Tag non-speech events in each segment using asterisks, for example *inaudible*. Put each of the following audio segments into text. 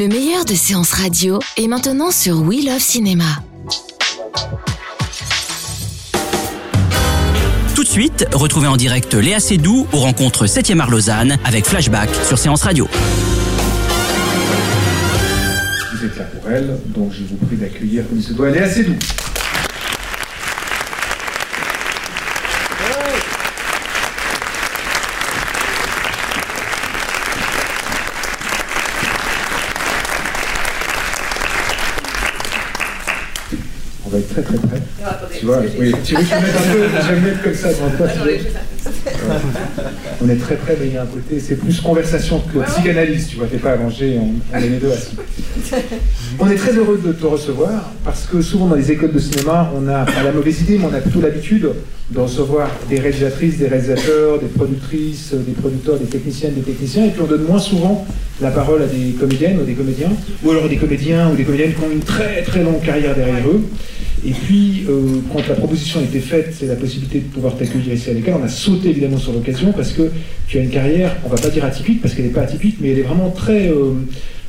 Le meilleur de séances radio est maintenant sur We Love Cinéma. Tout de suite, retrouvez en direct Léa Seydoux aux rencontres 7e art Lausanne avec Flashback sur Séance Radio. Vous êtes là pour elle, donc je vous prie d'accueillir comme il se doit Léa Seydoux. Très très près. Tu vois, oui, tu veux que je mette un peu, je vais me mettre comme ça devant toi. tu veux. On est très près, mais il y a un côté, c'est plus conversation que psychanalyse, tu vois, t'es pas allongé, on, on est les deux assis. On est très heureux de te recevoir, parce que souvent dans les écoles de cinéma, on a pas la mauvaise idée, mais on a plutôt l'habitude de recevoir des réalisatrices, des réalisateurs, des productrices, des producteurs, des techniciennes, des techniciens, et puis on donne moins souvent la parole à des comédiennes ou des comédiens, ou alors des comédiens ou des comédiennes qui ont une très très longue carrière derrière eux. Et puis, euh, quand la proposition a été faite, c'est la possibilité de pouvoir t'accueillir ici avec elle. On a sauté évidemment sur l'occasion parce que tu as une carrière, on va pas dire atypique parce qu'elle n'est pas atypique, mais elle est vraiment très, euh,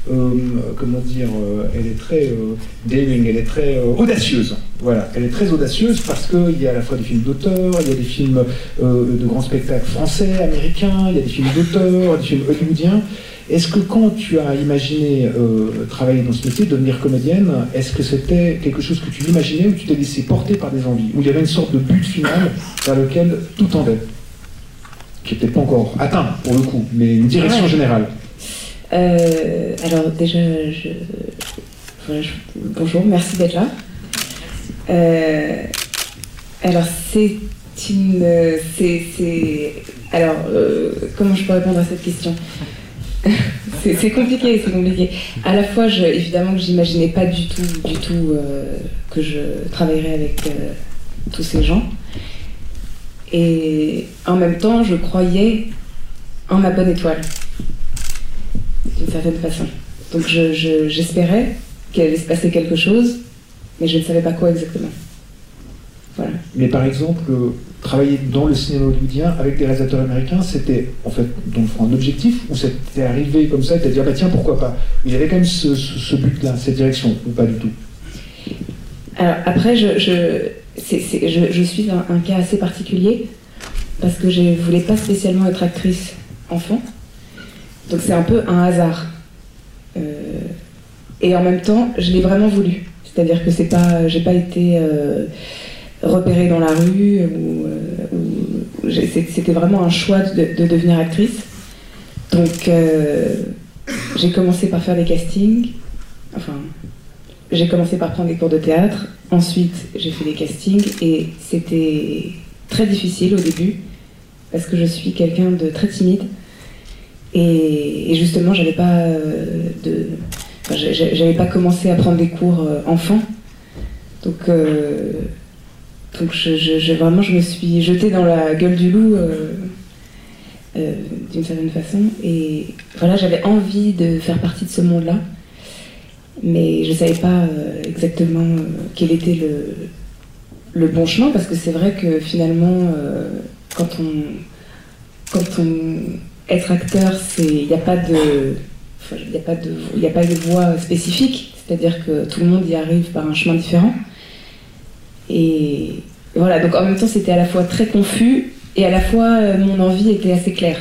comment dire, euh, elle est très euh, daring, elle est très euh, audacieuse. Voilà, elle est très audacieuse parce qu'il y a à la fois des films d'auteur, il y a des films euh, de grands spectacles français, américains, il y a des films d'auteur, des films hollywoodiens. Est-ce que quand tu as imaginé euh, travailler dans ce métier, devenir comédienne, est-ce que c'était quelque chose que tu imaginais ou tu t'es laissé porter par des envies? Ou il y avait une sorte de but final vers lequel tout tendait Qui peut-être pas encore atteint pour le coup, mais une direction Ouais. générale? Euh, alors déjà, je, bonjour, merci d'être là. Euh, alors c'est une, c'est, alors euh, comment je peux répondre à cette question? *laughs* C'est, compliqué, c'est compliqué. À la fois, évidemment que j'imaginais pas du tout, du tout que je travaillerais avec tous ces gens. Et en même temps, je croyais en ma bonne étoile certaine façon. Donc je- je- j'espérais qu'il allait se passer quelque chose, mais je ne savais pas quoi exactement. Voilà. Mais par exemple, euh, travailler dans le cinéma hollywoodien avec des réalisateurs américains, c'était en fait donc un objectif ou c'était arrivé comme ça et t'as dit ah bah tiens pourquoi pas? Il y avait quand même ce, ce- ce but-là, cette direction ou pas du tout? Alors après, je, je, je, je suis un, un cas assez particulier parce que je voulais pas spécialement être actrice enfant. Donc c'est un peu un hasard. Euh, et en même temps, je l'ai vraiment voulu. C'est-à-dire que c'est pas, j'ai pas été euh, repérée dans la rue ou, euh, c'était vraiment un choix de, de devenir actrice. Donc euh, j'ai commencé par faire des castings. Enfin, j'ai commencé par prendre des cours de théâtre, ensuite j'ai fait des castings et c'était très difficile au début parce que je suis quelqu'un de très timide et, justement j'avais pas euh, de, j'avais pas commencé à prendre des cours euh, enfant, donc euh, donc je, vraiment je me suis jetée dans la gueule du loup. d'une certaine façon et voilà j'avais envie de faire partie de ce monde là mais je savais pas exactement quel était le, le bon chemin parce que c'est vrai que finalement quand on quand on être acteur c'est il n'y a pas de il a pas de il y a pas de voie spécifique. C'est-à-dire que tout le monde y arrive par un chemin différent. Et voilà. Donc en même temps c'était à la fois très confus et à la fois euh, mon envie était assez claire.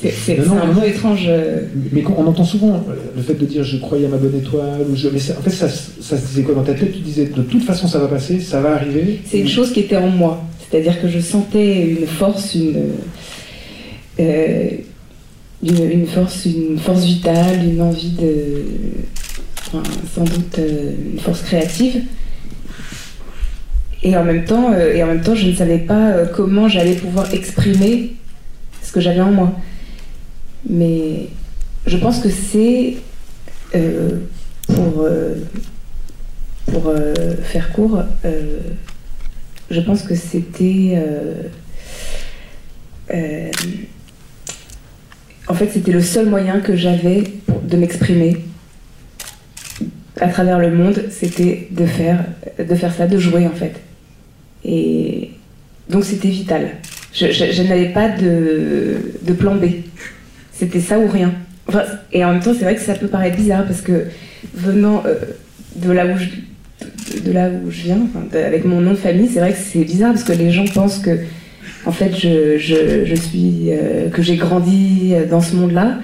C'est un peu étrange euh, Mais on entend souvent euh, le fait de dire je croyais à ma bonne étoile, ou je... mais en fait ça, ça se disait quoi dans ta tête? Tu disais de toute façon ça va passer, ça va arriver. C'est une chose qui était en moi. C'est-à-dire que je sentais une force, une, euh, une, force, une force vitale, une envie de. enfin, sans doute euh, une force créative. et en même temps, et en même temps, je ne savais pas comment j'allais pouvoir exprimer ce que j'avais en moi. Mais je pense que c'est pour faire court, je pense que c'était en fait, c'était le seul moyen que j'avais de m'exprimer à travers le monde, c'était de faire, de faire ça, de jouer en fait. Et donc c'était vital. Je, n'avais pas de, plan B. C'était ça ou rien. et en même temps, c'est vrai que ça peut paraître bizarre parce que venant euh, de là où je, de, là où je viens, avec mon nom de famille, c'est vrai que c'est bizarre parce que les gens pensent que en fait, je, suis, euh, que j'ai grandi dans ce monde-là,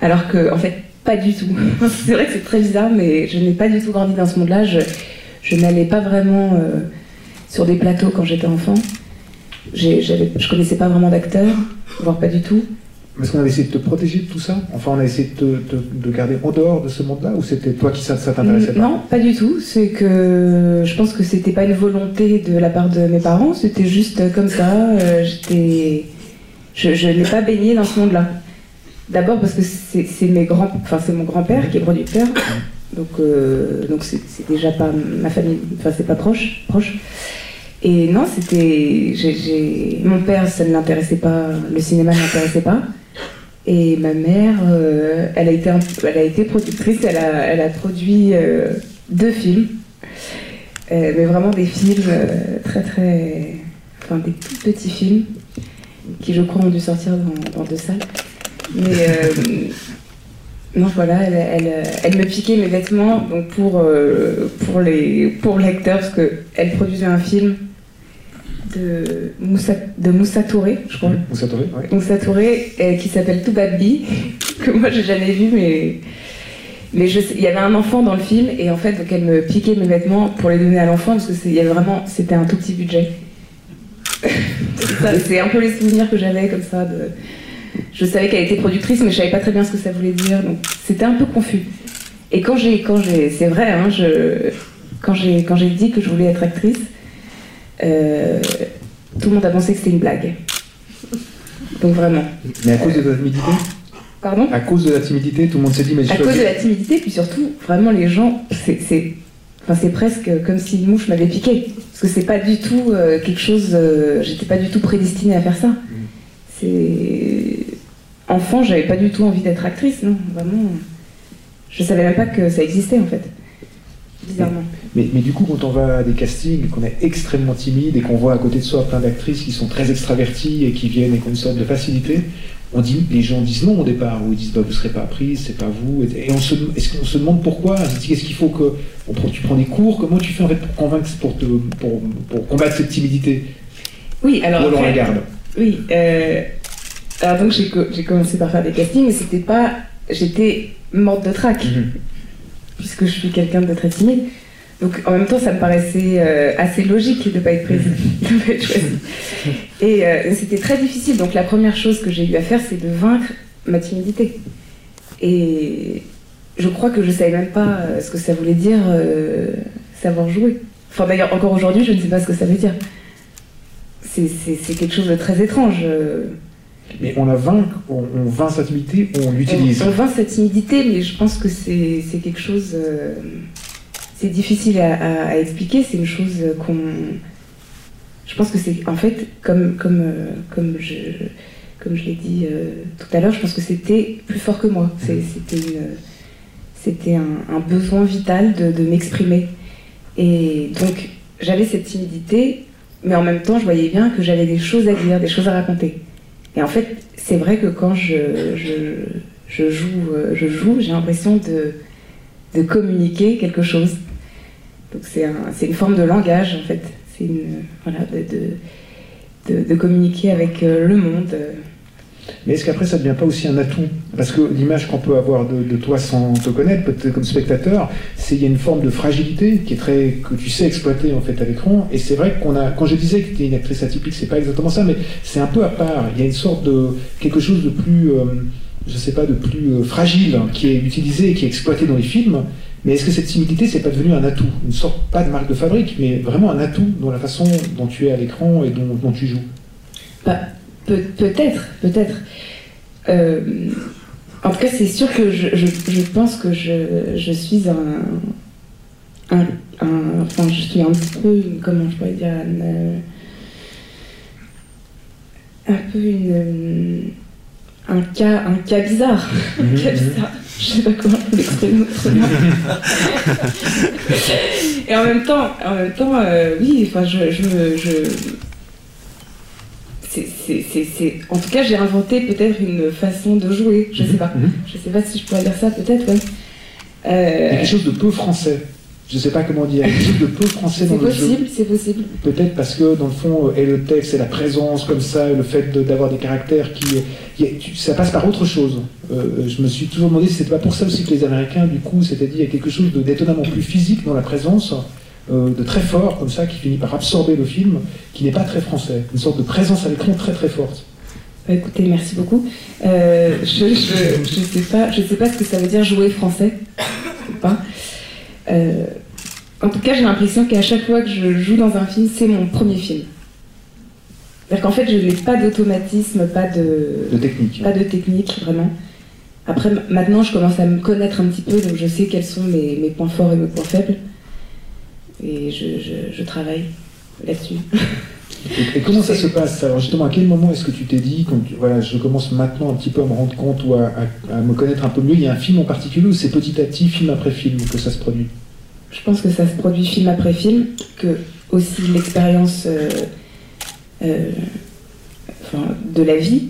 alors que, en fait, pas du tout. *laughs* c'est vrai que c'est très bizarre, mais je n'ai pas du tout grandi dans ce monde-là. Je, n'allais pas vraiment euh, sur des plateaux quand j'étais enfant. Je connaissais pas vraiment d'acteurs, voire pas du tout. Est-ce qu'on avait essayé de te protéger de tout ça Enfin, on a essayé de te garder en dehors de ce monde-là Ou c'était toi qui ça, t'intéressait pas Non, pas du tout. C'est que je pense que c'était pas une volonté de la part de mes parents, c'était juste comme ça. Euh, j'étais, je, n'ai pas baigné dans ce monde-là. D'abord parce que c'est mes grands, enfin c'est mon grand-père qui est producteur, donc euh, donc c'est déjà pas ma famille, enfin c'est pas proche, proche. Et non, c'était, mon père, ça ne l'intéressait pas, le cinéma ne l'intéressait pas. Et ma mère, euh, elle, a été, elle a été productrice, elle a, elle a produit euh, deux films, euh, mais vraiment des films très très. Enfin, des tout petits films qui, je crois, ont dû sortir dans, deux salles. Mais. *laughs* non, voilà, elle, elle, me piquait mes vêtements donc pour, pour, les, pour l'acteur, parce qu'elle produisait un film de Moussa, de Moussa Touré, je crois. Moussa Touré, Moussa Touré, euh, qui s'appelle Toubabi, *laughs* que moi j'ai jamais vu, mais, mais je, il y avait un enfant dans le film, et en fait, donc elle me piquait mes vêtements pour les donner à l'enfant, parce que c'est, y avait vraiment, c'était un tout petit budget. *laughs* c'est un peu les souvenirs que j'avais comme ça. De... Je savais qu'elle était productrice, mais je savais pas très bien ce que ça voulait dire, donc c'était un peu confus. Et quand j'ai, quand j'ai, c'est vrai, hein, je, quand j'ai, quand j'ai dit que je voulais être actrice, euh, tout le monde a pensé que c'était une blague. Donc vraiment. Mais à cause de ta timidité Pardon À cause de la timidité, tout le monde s'est dit mais À cause de la timidité, puis surtout, vraiment les gens, c'est enfin, presque comme si une mouche m'avait piqué. Parce que c'est pas du tout euh, quelque chose. Euh, j'étais pas du tout prédestinée à faire ça. C'est. Enfant, j'avais pas du tout envie d'être actrice, non, vraiment. Je savais même pas que ça existait en fait. Bizarrement. Mais, du coup, quand on va à des castings, qu'on est extrêmement timide et qu'on voit à côté de soi plein d'actrices qui sont très extraverties et qui viennent avec une sorte de facilité, on dit, les gens disent non au départ, ou ils disent bah, vous ne serez pas prise, c'est pas vous. Et on se, est-ce qu'on se demande pourquoi? Qu'est-ce qu'il faut que. tu prends des cours? Comment tu fais en fait pour convaincre, pour, te, pour, pour combattre cette timidité? Oui, alors. On la garde? Oui. Euh, alors donc j'ai, commencé par faire des castings, mais c'était pas. J'étais morte de trac, mhm. Puisque je suis quelqu'un de très timide. Donc en même temps, ça me paraissait euh, assez logique de ne pas être prise, *laughs* Et euh, c'était très difficile. Donc la première chose que j'ai eu à faire, c'est de vaincre ma timidité. Et je crois que je ne savais même pas euh, ce que ça voulait dire savoir jouer. Enfin d'ailleurs, encore aujourd'hui, je ne sais pas ce que ça veut dire. C'est quelque chose de très étrange. Mais on la vainc, on, vainc sa timidité, on l'utilise. On, vainc sa timidité, mais je pense que c'est quelque chose c'est difficile à, expliquer. C'est une chose qu'on. Je pense que c'est en fait comme comme euh, comme je comme je l'ai dit euh, tout à l'heure, je pense que c'était plus fort que moi. C'était c'était un, besoin vital de, m'exprimer. Et donc j'avais cette timidité, mais en même temps je voyais bien que j'avais des choses à dire, des choses à raconter. Et en fait, c'est vrai que quand je, je, joue, euh, je joue, j'ai l'impression de, de communiquer quelque chose. Donc c'est une forme de langage en fait. C'est voilà, de, de, de, communiquer avec euh, le monde. Mais est-ce qu'après ça ne devient pas aussi un atout? Parce que l'image qu'on peut avoir de, toi sans te connaître, peut-être comme spectateur, c'est il y a une forme de fragilité qui est très que tu sais exploiter en fait à l'écran. Et c'est vrai qu'on a, quand je disais que tu es une actrice atypique, c'est pas exactement ça, mais c'est un peu à part. Il y a une sorte de quelque chose de plus, euh, je sais pas, de plus euh, fragile qui est utilisé et qui est exploité dans les films Mais est-ce que cette timidité, c'est pas devenu un atout? Une sorte, pas de marque de fabrique, mais vraiment un atout dans la façon dont tu es à l'écran et dont, tu joues? Bah, Peut-être, peut-être. Euh, en tout cas, c'est sûr que je, pense que je, suis un, Enfin, je suis un petit peu. Comment je pourrais dire Un peu une. Un cas, un cas bizarre. un cas mhm, mhm. bizarre. Je sais pas comment l'exprimer autrement. *laughs* Et en même temps, en même temps, euh, oui, enfin, je, je me, je... C'est, en tout cas, j'ai inventé peut-être une façon de jouer. Je sais mhm, pas. Je sais pas si je pourrais dire ça. Peut-être, ouais. Euh... quelque chose de peu français je ne sais pas comment dire, quelque chose de peu français dans le jeu. C'est possible, c'est possible. Peut-être parce que dans le fond, et le texte, et la présence comme ça, et le fait d'avoir des caractères qui, ça passe par autre chose. Euh, je me suis toujours demandé si c'était pas pour ça aussi que les Américains, du coup, dit il y a quelque chose d'étonnamment plus physique dans la présence, euh, de très fort comme ça, qui finit par absorber le film, qui n'est pas très français, une sorte de présence à l'écran très très forte. Bah, écoutez, merci beaucoup. Euh, je ne sais, pas, je sais pas ce que ça veut dire jouer français. Pas. Euh, en tout cas, j'ai l'impression qu'à chaque fois que je joue dans un film, c'est mon premier film. C'est-à-dire qu'en fait, je n'ai pas d'automatisme, pas de... technique. Pas de technique, vraiment. Après, maintenant, je commence à me connaître un petit peu, donc je sais quels sont mes, points forts et mes points faibles. Et je, travaille là-dessus. Et, comment ça se passe Alors justement, à quel moment est-ce que tu t'es dit, quand voilà, je commence maintenant un petit peu à me rendre compte ou à, me connaître un peu mieux, il y a un film en particulier ou c'est petit à petit, film après film, que ça se produit? Je pense que ça se produit film après film, que aussi l'expérience euh, euh, de la vie,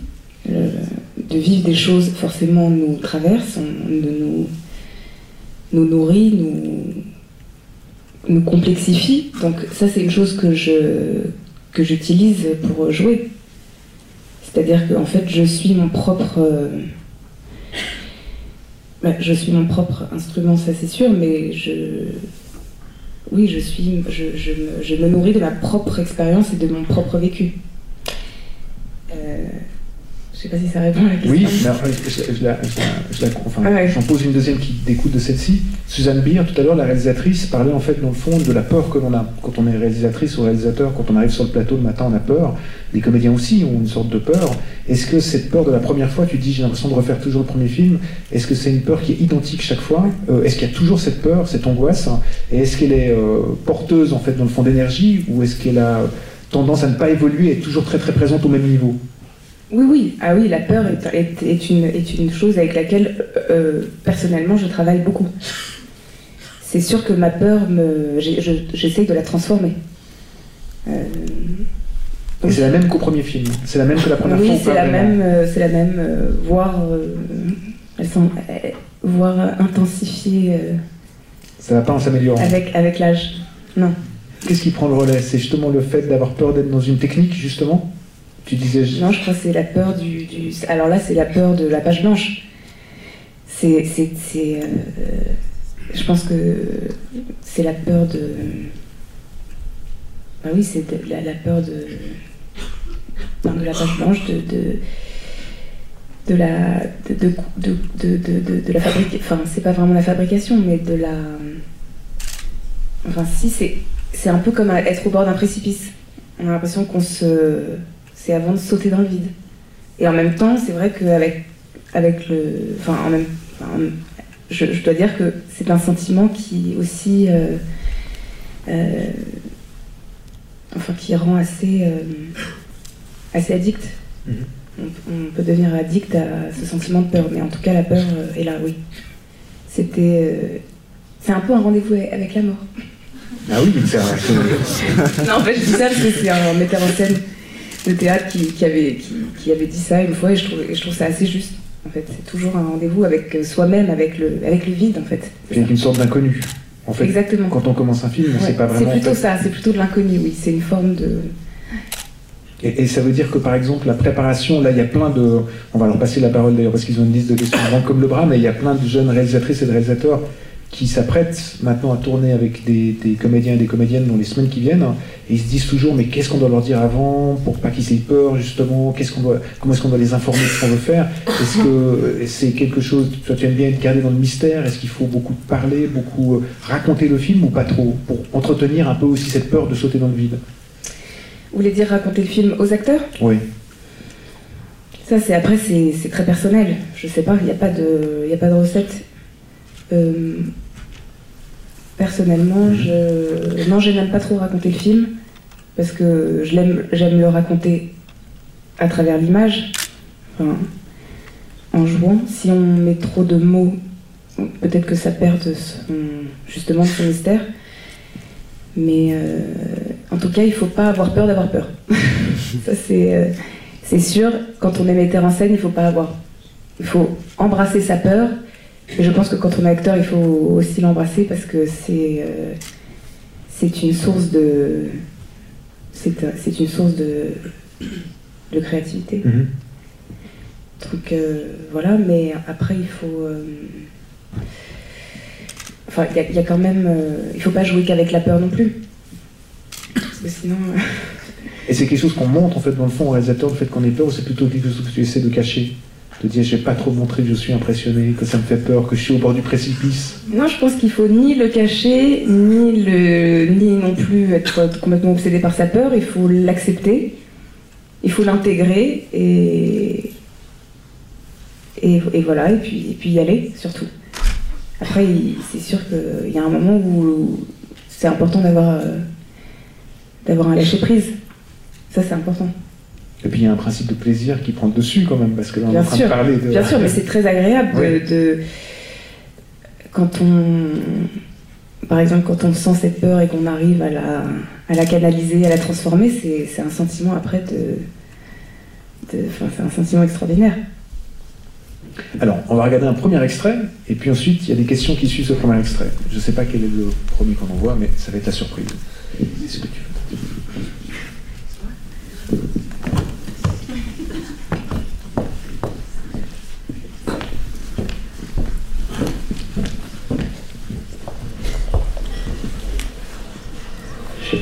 euh, de vivre des choses forcément nous traverse, nous, nous nourrit, nous, nous complexifie. Donc ça c'est une chose que je que j'utilise pour jouer. C'est-à-dire que en fait, je suis mon propre. Euh, bah, je suis mon propre instrument, ça c'est sûr, mais je. Oui, je suis. Je, je, me, nourris de ma propre expérience et de mon propre vécu. Euh, sais pas si ça répond à la question. Oui, mais je, la, enfin, ah j'en pose une deuxième qui découle de celle-ci. Suzanne Beer, tout à l'heure, la réalisatrice, parlait en fait, dans le fond, de la peur que l'on a. Quand on est réalisatrice ou réalisateur, quand on arrive sur le plateau le matin, on a peur. Les comédiens aussi ont une sorte de peur. Est-ce que cette peur de la première fois, tu dis, j'ai l'impression de refaire toujours le premier film, est-ce que c'est une peur qui est identique chaque fois? Euh, Est-ce qu'il y a toujours cette peur, cette angoisse? Et est-ce qu'elle est, euh, porteuse, en fait, dans le fond d'énergie Ou est-ce qu'elle a tendance à ne pas évoluer et être toujours très très présente au même niveau? Oui, oui, ah oui, la peur est, est, une, est une, chose avec laquelle euh, personnellement je travaille beaucoup. C'est sûr que ma peur, me, j'essaye de la transformer. Euh, et c'est la même qu'au premier film C'est la même que la première oui, fois c'est la, même, euh, c'est la même, voire, elles sont, voire intensifiées. Ça va pas en s'améliorant Avec, avec l'âge, non. Qu'est-ce qui prend le relais? C'est justement le fait d'avoir peur d'être dans une technique, justement? Tu disais. Non, je crois que c'est la peur du, Alors là, c'est la peur de la page blanche. C'est. c'est, euh, je pense que c'est la peur de. Ah oui, c'est la, peur de. de la page blanche, de. de de la de, de, de, de la fabrication enfin c'est pas vraiment la fabrication mais de la enfin si c'est c'est un peu comme être au bord d'un précipice on a l'impression qu'on se c'est avant de sauter dans le vide. Et en même temps, c'est vrai qu'avec avec le. Enfin, en même, je, dois dire que c'est un sentiment qui aussi. Euh, euh, enfin, qui rend assez. Euh, assez addict. Mhm. On, peut devenir addict à ce sentiment de peur, mais en tout cas, la peur est là, oui. C'était. c'est un peu un rendez-vous avec la mort. Ah oui, c'est vrai. *laughs* non, en fait, je dis ça parce que c'est un metteur en scène de théâtre qui, avait, qui, avait dit ça une fois et je trouve, je trouve ça assez juste. En fait, c'est toujours un rendez-vous avec soi-même, avec le, avec le vide, en fait. Avec une sorte d'inconnu. En fait, Exactement. quand on commence un film, c'est pas vraiment. C'est plutôt ça, c'est plutôt de l'inconnu, oui. C'est une forme de. Et, ça veut dire que par exemple, la préparation, là, il y a plein de. On va leur passer la parole d'ailleurs parce qu'ils ont une liste de questions comme le bras, mais il y a plein de jeunes réalisatrices et de réalisateurs qui s'apprêtent maintenant à tourner avec des, comédiens et des comédiennes dans les semaines qui viennent, et ils se disent toujours mais qu'est-ce qu'on doit leur dire avant pour pas qu'ils aient peur justement, qu'est-ce qu'on doit, comment est-ce qu'on doit les informer de ce qu'on veut faire? Est-ce que c'est quelque chose, toi tu aimes bien être gardé dans le mystère? Est-ce qu'il faut beaucoup parler, beaucoup euh, raconter le film ou pas trop pour entretenir un peu aussi cette peur de sauter dans le vide? Vous voulez dire raconter le film aux acteurs? Oui. Ça, c'est après, c'est très personnel. Je sais pas, il n'y a pas de, a pas de recette. Euh, personnellement, mhm. je, non, n'aime pas trop raconter le film parce que j'aime le raconter à travers l'image, en jouant. Si on met trop de mots, peut-être que ça perd justement son mystère. Mais euh, en tout cas, il faut pas avoir peur d'avoir peur. *laughs* ça c'est euh, c'est sûr, quand on est metteur en scène, il faut pas avoir. Il faut embrasser sa peur. Je pense que quand on est acteur, il faut aussi l'embrasser parce que c'est euh, c'est une source de c'est une source de, de créativité. Mhm. Euh, voilà, mais après il faut euh, enfin il y, a quand même il faut pas jouer qu'avec la peur non plus parce que sinon Et c'est quelque chose qu'on montre en fait dans le fond au réalisateur, le fait qu'on ait peur, ou c'est plutôt quelque chose que tu essaies de cacher? De dire, j'ai pas trop montré que je suis impressionné, que ça me fait peur, que je suis au bord du précipice Non, je pense qu'il faut ni le cacher, ni, non plus être complètement obsédé par sa peur, il faut l'accepter, il faut l'intégrer et, voilà, et puis, et puis y aller surtout. Après, c'est sûr qu'il y a un moment où c'est important d'avoir euh, d'avoir un lâcher prise. Ça, c'est important. Et puis il y a un principe de plaisir qui prend le dessus quand même, parce que là on est en train de parler de. Bien sûr, mais c'est très agréable de, Quand on. Par exemple, quand on sent cette peur et qu'on arrive à la, à la canaliser, à la transformer, c'est un sentiment après de. Enfin, c'est un sentiment extraordinaire. Alors, on va regarder un premier extrait, et puis ensuite, il y a des questions qui suivent ce premier extrait. Je ne sais pas quel est le premier qu'on envoie, mais ça va être la surprise. ce que tu j'ai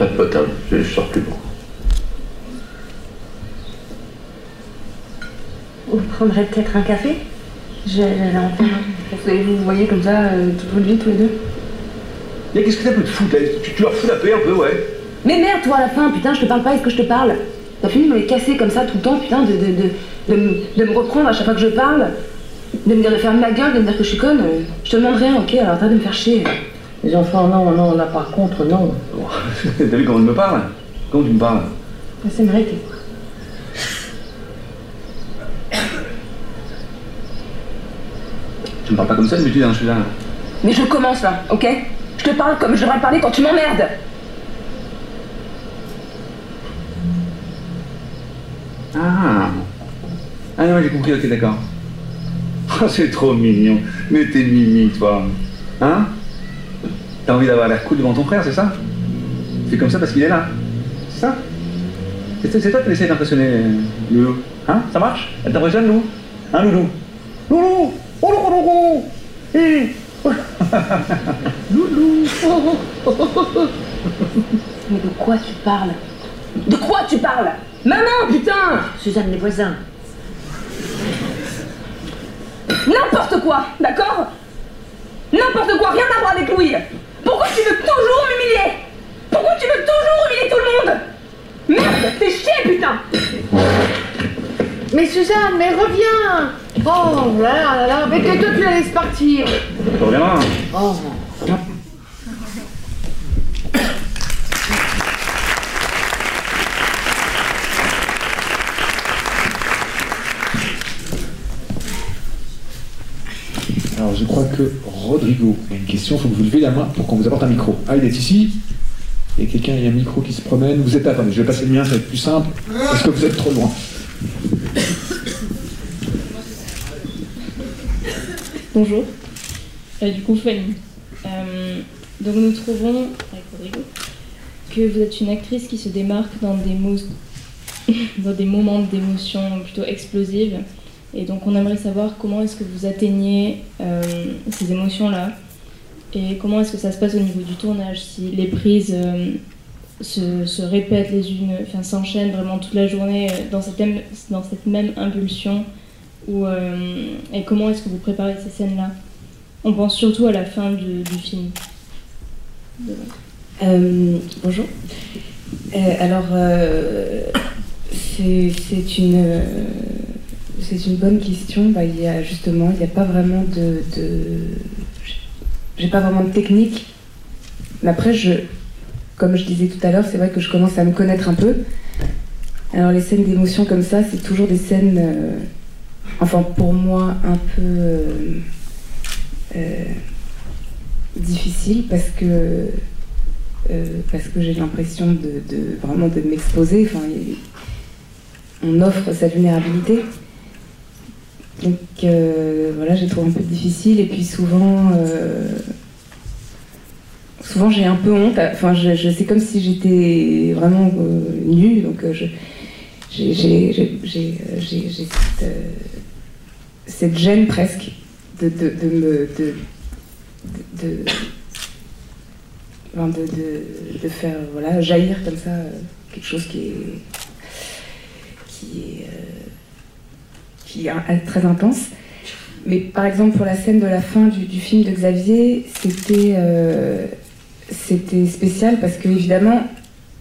pas de je, sors plus beaucoup. Vous prendrez peut-être un café? J'ai Vous voyez comme ça, euh, toute votre vie, tous les deux Mais qu'est-ce que t'as pu te foutre tu, tu leur fous la paix un peu, ouais Mais merde, toi, à la fin, putain, je te parle pas, est-ce que je te parle? T'as fini de me les casser comme ça tout le temps, putain, de, de, de, me reprendre à chaque fois que je parle, de me dire de faire ma gueule, de me dire que je suis conne? Je te demande rien, ok, alors t'as de me faire chier. Les enfants, non, non, là par contre, non. T'as vu comment il me parle Comment tu me parles C'est mérité. Tu me parles pas comme ça d'habitude, hein, je suis là. Mais je commence là, ok Je te parle comme je devrais parler quand tu m'emmerdes. Ah Ah non, j'ai compris, ok, d'accord. *laughs* Oh, c'est trop mignon. Mais t'es mimi, toi. Hein T'as envie d'avoir l'air cool devant ton frère, c'est ça C'est comme ça parce qu'il est là. C'est ça C'est toi qui essaies d'impressionner Loulou. Hein Ça marche Elle t'impressionne, Loulou Hein, Loulou Loulou Oh, Loulou, Loulou *laughs* *laughs* Mais de quoi tu parles De quoi tu parles Maman, putain Suzanne, les voisins. N'importe quoi, d'accord N'importe quoi, rien à voir avec Louis. Pourquoi tu veux toujours m'humilier Pourquoi tu veux toujours humilier tout le monde? Merde, fais chier, putain! Mais Suzanne, mais reviens! Oh là là là mais que toi tu la laisses partir. Reviens Oh Alors je crois que Rodrigo a une question, il faut que vous levez la main pour qu'on vous apporte un micro. Ah, il est ici Il y a quelqu'un, il y a un micro qui se promène. Vous êtes, attendez, je vais passer le mien, ça va être plus simple. Est-ce que vous êtes trop loin? Bonjour. Euh, du coup, Fanny. Euh, donc nous trouvons, que vous êtes une actrice qui se démarque dans des, *laughs* dans des moments d'émotion plutôt explosives et donc on aimerait savoir comment est-ce que vous atteignez euh, ces émotions-là Et comment est-ce que ça se passe au niveau du tournage Si les prises se, se, répètent les unes, enfin s'enchaînent vraiment toute la journée dans cette même, dans cette même impulsion ou, Et comment est-ce que vous préparez ces scènes-là? On pense surtout à la fin du, film. bonjour. alors, c'est une, une bonne question. Bah, il y a justement, il n'y a pas vraiment de, j'ai pas vraiment de technique. Mais après, je, comme je disais tout à l'heure, c'est vrai que je commence à me connaître un peu. Alors les scènes d'émotion comme ça, c'est toujours des scènes, euh, enfin pour moi, un peu euh, euh, difficiles parce que parce que j'ai l'impression de, vraiment de m'exposer. Enfin, on offre sa vulnérabilité. Donc euh, voilà, j'ai trouvé un peu difficile. Et puis souvent, euh, souvent j'ai un peu honte. Enfin, c'est comme si j'étais vraiment euh, nue. Donc j'ai cette, gêne presque de, me de, de, faire voilà, jaillir comme ça quelque chose qui est qui est, qui est très intense. Mais par exemple, pour la scène de la fin du, film de Xavier, c'était euh, c'était spécial parce que, évidemment,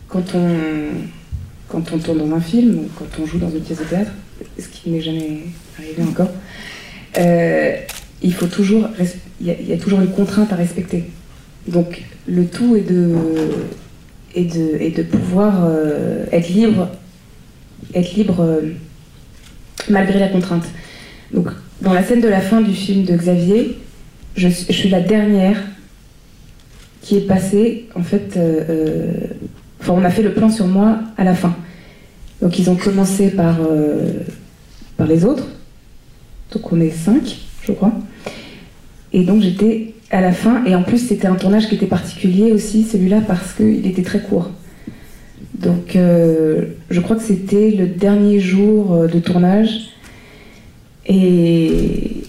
quand on, quand on tourne dans un film, ou quand on joue dans une pièce de théâtre, ce qui n'est jamais arrivé encore, euh, il faut toujours, il y, a toujours une contrainte à respecter. Donc le tout est de, est de, de pouvoir être libre être libre euh, malgré la contrainte. Donc, dans la scène de la fin du film de Xavier, je, suis la dernière qui est passée, en fait, euh, euh, enfin, on a fait le plan sur moi à la fin. Donc, ils ont commencé par, par les autres. Donc, on est cinq, je crois. Et donc, j'étais à la fin. Et en plus, c'était un tournage qui était particulier aussi, celui-là, parce qu'il était très court. Donc, euh, je crois que c'était le dernier jour euh, de tournage. Et,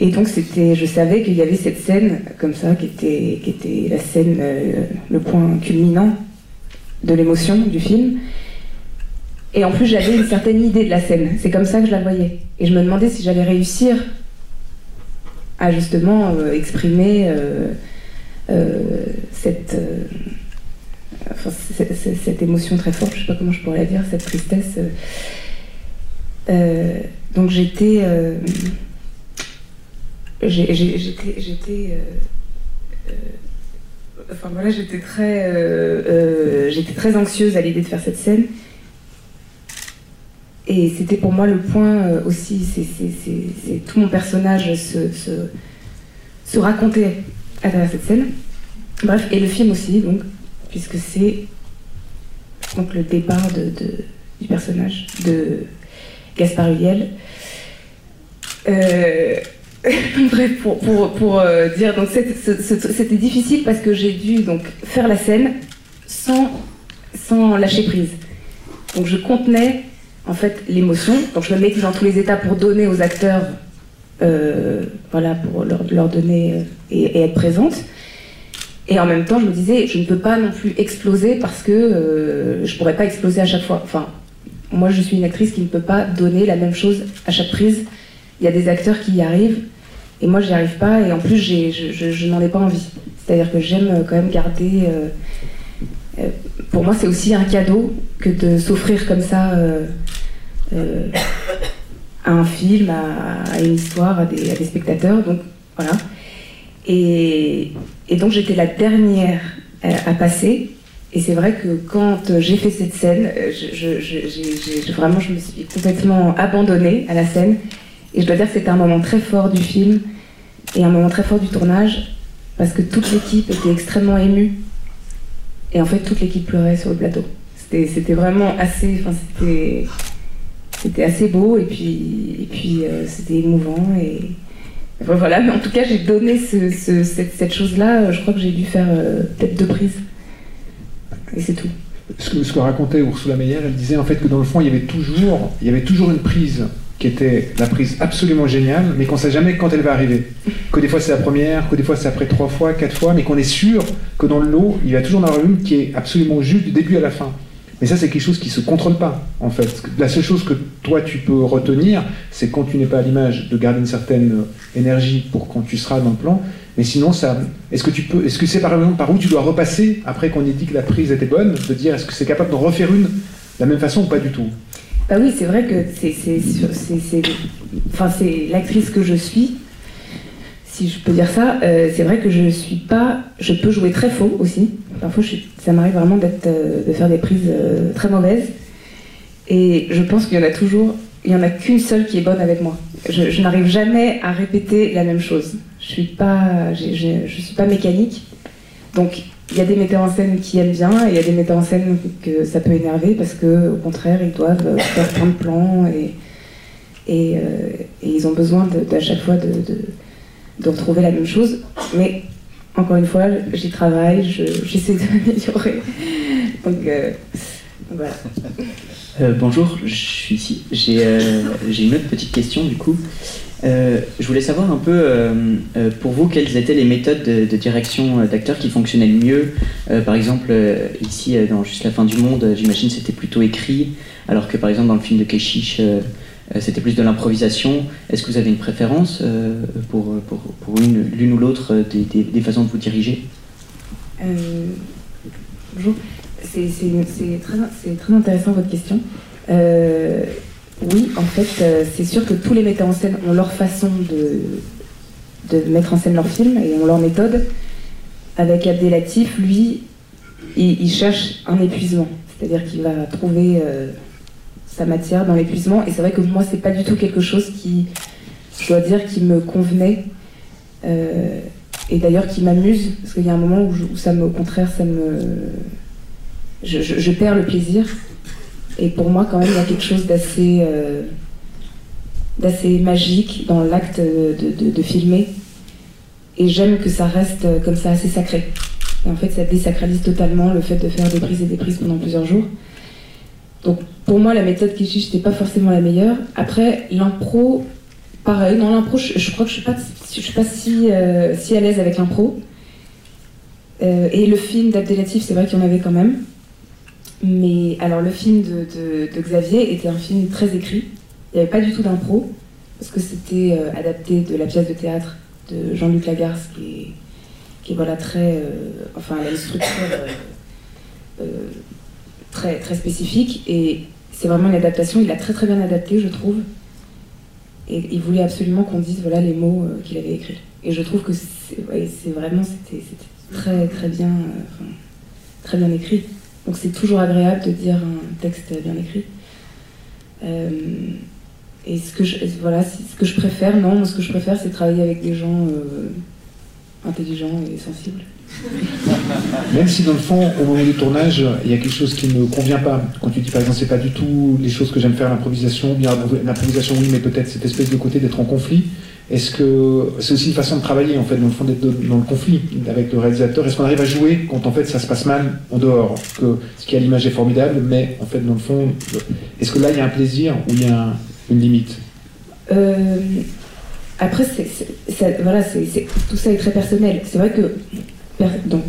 donc, c'était, je savais qu'il y avait cette scène comme ça, qui était, qui était la scène, euh, le point culminant de l'émotion du film. Et en plus, j'avais une certaine idée de la scène. C'est comme ça que je la voyais. Et je me demandais si j'allais réussir à justement exprimer cette cette émotion très forte, je sais pas comment je pourrais la dire, cette tristesse. Euh, euh, donc j'étais. Euh, j'étais. enfin voilà, j'étais très. j'étais très anxieuse à l'idée de faire cette scène. Et c'était pour moi le point aussi, c'est tout mon personnage se, se, se racontait à travers cette scène. Bref, et le film aussi, donc puisque c'est donc le départ du personnage de Gaspard Huliel. Euh, *laughs* bref, pour, pour, pour euh, dire, donc c'était difficile parce que j'ai dû donc faire la scène sans, sans lâcher prise. Donc je contenais en fait l'émotion, donc je me mettais dans tous les états pour donner aux acteurs, euh, voilà, pour leur, leur donner et, et, être présente. Et en même temps, je me disais, je ne peux pas non plus exploser parce que euh, je pourrais pas exploser à chaque fois. Enfin, moi, je suis une actrice qui ne peut pas donner la même chose à chaque prise. Il y a des acteurs qui y arrivent, et moi, j'y arrive pas. Et en plus, je, n'en ai pas envie. C'est-à-dire que j'aime quand même garder. Euh, euh, pour moi, c'est aussi un cadeau que de s'offrir comme ça à *coughs* un film, à, une histoire, à des spectateurs. Donc, voilà. Et, donc j'étais la dernière euh, à passer. Et c'est vrai que quand j'ai fait cette scène, euh, je, vraiment je me suis complètement abandonnée à la scène. Et je dois dire que c'était un moment très fort du film et un moment très fort du tournage parce que toute l'équipe était extrêmement émue. Et en fait, toute l'équipe pleurait sur le plateau. C'était vraiment assez, enfin, c'était assez beau et puis, euh, c'était émouvant voilà, mais en tout cas, j'ai donné cette, chose-là. Je crois que j'ai dû faire euh, peut-être deux prises. Et c'est tout. Ce que, ce racontait Ursula Meyer, elle disait en fait que dans le fond, il y avait toujours, y toujours une prise qui était la prise absolument géniale, mais qu'on ne sait jamais quand elle va arriver. Que des fois c'est la première, que des fois c'est après trois fois, quatre fois, mais qu'on est sûr que dans le lot, il va toujours en avoir une qui est absolument juste du début à la fin. Mais ça, c'est quelque chose qui ne se contrôle pas, en fait. La seule chose que toi, tu peux retenir, c'est quand tu n'es pas à l'image, de garder une certaine énergie pour quand tu seras dans le plan. Mais sinon, ça, est-ce que tu peux, est-ce que c'est par exemple par où tu dois repasser après qu'on ait dit que la prise était bonne, de dire est-ce que c'est capable de refaire une de la même façon ou pas du tout? Bah oui, c'est vrai que c'est enfin, l'actrice que je suis, si je peux dire ça. Euh, c'est vrai que je suis pas. Je peux jouer très faux aussi. Parfois, ça m'arrive vraiment euh, de faire des prises euh, très mauvaises. Et je pense qu'il y en a toujours. Il y en a qu'une seule qui est bonne avec moi. Je, n'arrive jamais à répéter la même chose. Je suis pas. je suis pas mécanique. Donc il y a des metteurs en scène qui aiment bien et il y a des metteurs en scène que ça peut énerver parce que au contraire ils doivent faire plein de plans et, et, ils ont besoin à chaque fois de, de, retrouver la même chose. Mais encore une fois, j'y travaille, j'essaie de *laughs* m'améliorer. Donc euh, voilà. Euh, bonjour, je suis ici. J'ai une autre petite question du coup. Euh, je voulais savoir un peu euh, euh, pour vous quelles étaient les méthodes de, direction d'acteurs qui fonctionnaient le mieux? par exemple, ici dans Juste la fin du monde, j'imagine c'était plutôt écrit, alors que par exemple dans le film de Keshish, c'était plus de l'improvisation. Est-ce que vous avez une préférence pour, pour, l'une ou l'autre des, des, façons de vous diriger? Bonjour, c'est très, très, intéressant votre question. Oui, en fait, euh, c'est sûr que tous les metteurs en scène ont leur façon de, mettre en scène leur film et ont leur méthode. Avec Abdelatif, lui, il, cherche un épuisement. C'est-à-dire qu'il va trouver euh, sa matière dans l'épuisement. Et c'est vrai que moi, c'est pas du tout quelque chose qui, je dois dire, qui me convenait. Euh, et d'ailleurs qui m'amuse, parce qu'il y a un moment où, ça me, au contraire, ça me. je perds le plaisir. Et pour moi, quand même, il y a quelque chose d'assez euh, d'assez magique dans l'acte de, filmer. Et j'aime que ça reste euh, comme ça assez sacré. Et en fait, ça désacralise totalement le fait de faire des prises et des prises pendant plusieurs jours. Donc pour moi, la méthode qui n'était pas forcément la meilleure. Après, l'impro, pareil. Dans l'impro, je, crois que je ne suis suis pas si, euh, si à l'aise avec l'impro. et le film d'Abdelatif, c'est vrai qu'il y en avait quand même. Mais alors le film de, Xavier était un film très écrit. Il n'y avait pas du tout d'impro, parce que c'était euh, adapté de la pièce de théâtre de Jean-Luc Lagarce, qui est, voilà, très. Euh, enfin, elle a une structure euh, très, très spécifique. Et c'est vraiment une adaptation. Il l'a très très bien adapté, je trouve. Et il voulait absolument qu'on dise voilà, les mots qu'il avait écrits. Et je trouve que c'est vraiment. C'était très très bien, très bien écrit. Donc c'est toujours agréable de dire un texte bien écrit. Euh, et ce que voilà, ce que je préfère, non, ce que je préfère, c'est travailler avec des gens intelligents et sensibles. *laughs* Même si dans le fond, au moment du tournage, il y a quelque chose qui ne convient pas. Quand tu dis par exemple, c'est pas du tout les choses que j'aime faire, l'improvisation, bien l'improvisation, oui, mais peut-être cette espèce de côté d'être en conflit. Est-ce que c'est aussi une façon de travailler, en fait, dans le fond, d'être dans le conflit avec le réalisateur? Est-ce qu'on arrive à jouer quand, en fait, ça se passe mal en dehors? Que Ce qui à l'image est formidable, mais, en fait, dans le fond, est-ce que là, il y a un plaisir ou il y a une limite? Euh, Après, voilà, tout ça est très personnel. C'est vrai que, donc,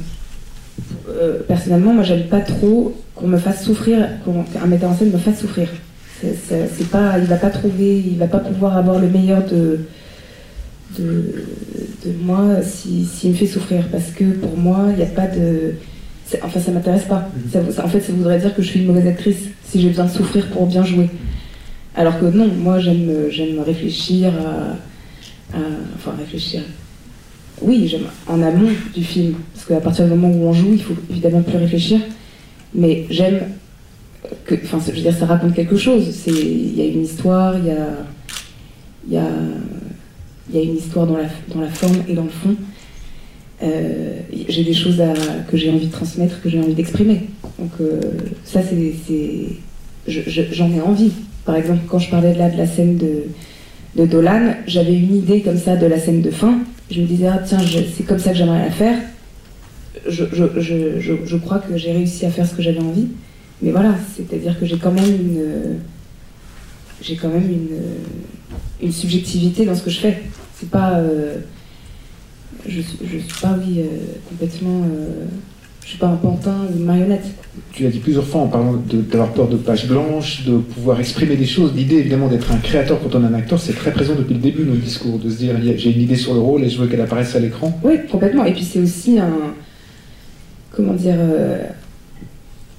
euh, personnellement, moi, j'aime pas trop qu'on me fasse souffrir, qu'un metteur en scène me fasse souffrir. C'est pas, il va pas trouver, il va pas pouvoir avoir le meilleur de de, moi s'il si, me fait souffrir. Parce que pour moi, il n'y a pas de. Enfin, ça m'intéresse pas. Mhm. Ça, en fait, ça voudrait dire que je suis une mauvaise actrice si j'ai besoin de souffrir pour bien jouer. Alors que non, moi, j'aime réfléchir à, Enfin, réfléchir. Oui, j'aime en amont du film. Parce qu'à partir du moment où on joue, il faut évidemment plus réfléchir. Mais j'aime que. Enfin, je veux dire, ça raconte quelque chose. Il y a une histoire, il y a. Y a y a une histoire dans la, dans la forme et dans le fond. Euh, j'ai des choses que j'ai envie de transmettre, que j'ai envie d'exprimer. Donc euh, ça, c'est, j'en ai envie. Par exemple, quand je parlais de la scène de, de Dolan, j'avais une idée comme ça de la scène de fin. Je me disais, ah, tiens, c'est comme ça que j'aimerais la faire. Je, crois que j'ai réussi à faire ce que j'avais envie. Mais voilà, c'est-à-dire que j'ai quand même une, j'ai quand même une, une subjectivité dans ce que je fais. C'est pas. euh, je, je suis pas, oui, euh, complètement. euh, je suis pas un pantin ou une marionnette. Tu l'as dit plusieurs fois en parlant d'avoir peur de pages blanches, de pouvoir exprimer des choses. L'idée évidemment d'être un créateur quand on est un acteur, c'est très présent depuis le début de notre discours, de se dire j'ai une idée sur le rôle et je veux qu'elle apparaisse à l'écran. Oui, complètement. Et puis c'est aussi un. Comment dire. euh,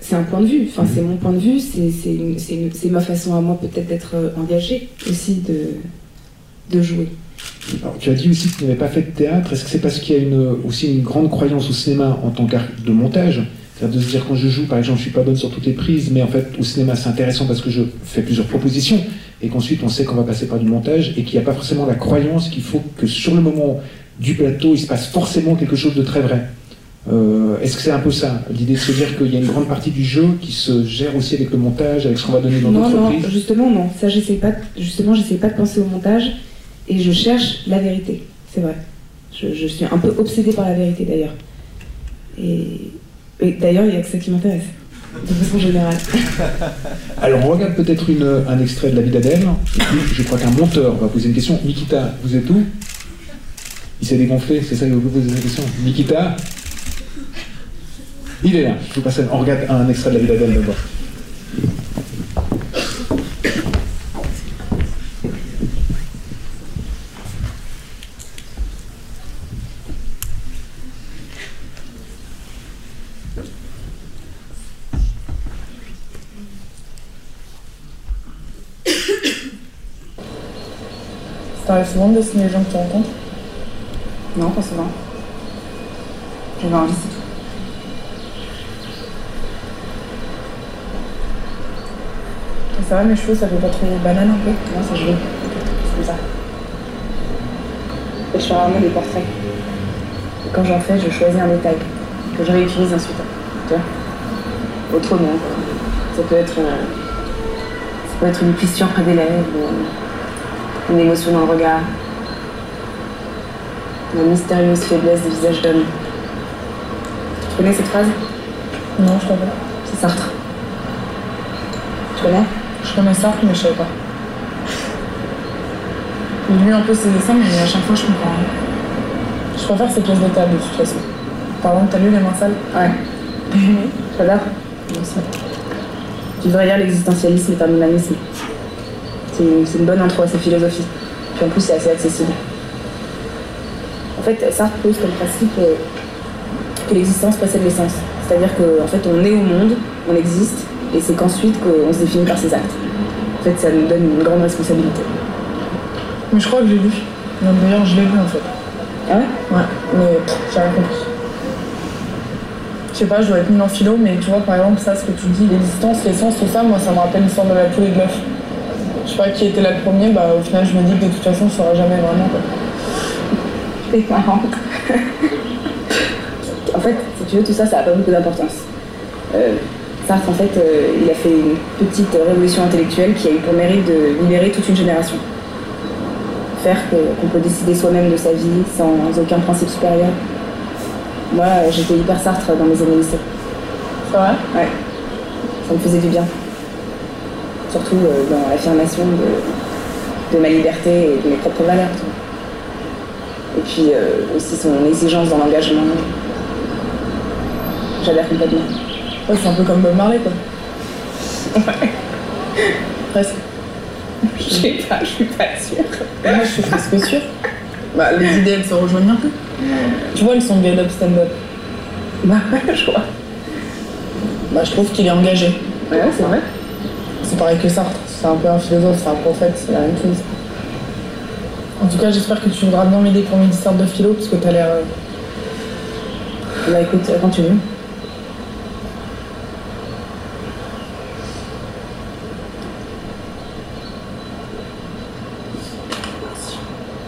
c'est un point de vue. Enfin, c'est mon point de vue. C'est ma façon à moi peut-être d'être euh, engagée aussi de, de jouer. Alors, tu as dit aussi que tu n'avais pas fait de théâtre. Est-ce que c'est parce qu'il y a une, aussi une grande croyance au cinéma en tant qu'art de montage? C'est-à-dire de se dire quand je joue, par exemple, je suis pas bonne sur toutes les prises, mais en fait au cinéma c'est intéressant parce que je fais plusieurs propositions et qu'ensuite on sait qu'on va passer par du montage et qu'il n'y a pas forcément la croyance qu'il faut que sur le moment du plateau il se passe forcément quelque chose de très vrai. Euh, Est-ce que c'est un peu ça l'idée de se dire qu'il y a une grande partie du jeu qui se gère aussi avec le montage, avec ce qu'on va donner dans Non, d'autres non, prises? justement, non. Ça, j'essaie pas. de- Justement, j'essaie pas de penser au montage et je cherche la vérité. C'est vrai. Je, suis un peu obsédée par la vérité d'ailleurs. Et, d'ailleurs, il y a que ça qui m'intéresse, de façon générale. *laughs* Alors on regarde peut-être un extrait de la vie d'Adèle, je crois qu'un monteur va poser une question. Nikita, vous êtes où? Il s'est dégonflé, c'est ça que vous poser une question. Nikita? Il est là, je vous passe on regarde un extrait de la vie d'Adèle d'abord. T'arrive souvent de dessiner les gens que tu rencontres Non, pas souvent. J'avais envie, c'est tout. Ça va, mes cheveux, ça fait pas trop banane un peu Non, c'est joli. C'est comme ça. En fait, je fais rarement des portraits. Et quand j'en fais, je choisis un détail que je réutilise ensuite. Tu vois? Autrement. quoi. Ça peut être, euh, ça peut être une plissure près des lèvres, ou une émotion dans le regard, la mystérieuse faiblesse des visages d'hommes. Tu connais cette phrase? Non, je connais pas. C'est Sartre. Tu connais? Je connais Sartre, mais je savais pas. J'ai lu un peu ses dessins, mais à chaque fois, je comprends rien. Je préfère ses pièces de table, de toute façon. Par exemple, t'as lu Les Mains Sales? Ouais. *laughs* J'adore. Moi aussi. Tu devrais lire l'existentialisme est un humanisme. C'est une, bonne intro à sa philosophie. Puis en plus, c'est assez accessible. En fait, Sartre pose comme principe euh, que l'existence précède l'essence. C'est-à-dire qu'en fait, on est au monde, on existe, et c'est qu'ensuite qu'on se définit par ses actes. En fait, ça nous donne une grande responsabilité. Mais je crois que j'ai lu. D'ailleurs, je l'ai lu en fait. Ah ouais? Ouais, mais pff, j'ai rien compris. Je sais pas, je dois être nul en philo, mais tu vois, par exemple, ça, ce que tu dis, l'existence, l'essence, tout ça, moi, ça me rappelle l'histoire de la poule et de l'œuf. Je sais pas qui était là le premier, bah au final, je me dis que de toute façon, je saurais jamais vraiment. Quoi. C'est marrant. en fait, si tu veux, tout ça, ça n'a pas beaucoup d'importance. Euh, Sartre, en fait, euh, il a fait une petite révolution intellectuelle qui a eu pour mérite de libérer toute une génération. Faire qu'on peut décider soi-même de sa vie sans aucun principe supérieur. Moi, j'étais hyper Sartre dans mes années lycée. C'est vrai? Ouais. Ça me faisait du bien. Surtout euh, dans l'affirmation de, de ma liberté et de mes propres valeurs. vois. Et puis euh, aussi son exigence dans l'engagement. J'adhère complètement. Ouais, c'est un peu comme Bob Marley, quoi. *laughs* Presque. Je sais pas, je suis pas sûre. Moi, je suis presque sûre. Bah, les idées, elles se rejoignent un peu. Tu vois, elles sont get up, stand up. Bah ouais, je crois. Bah, je trouve qu'il est engagé. Ouais, c'est vrai. C'est pareil que Sartre. C'est un peu un philosophe, c'est un prophète, c'est la même chose. En tout cas, j'espère que tu voudras bien m'aider pour mes histoires de philo, parce que t'as l'air. Bah écoute, quand tu veux.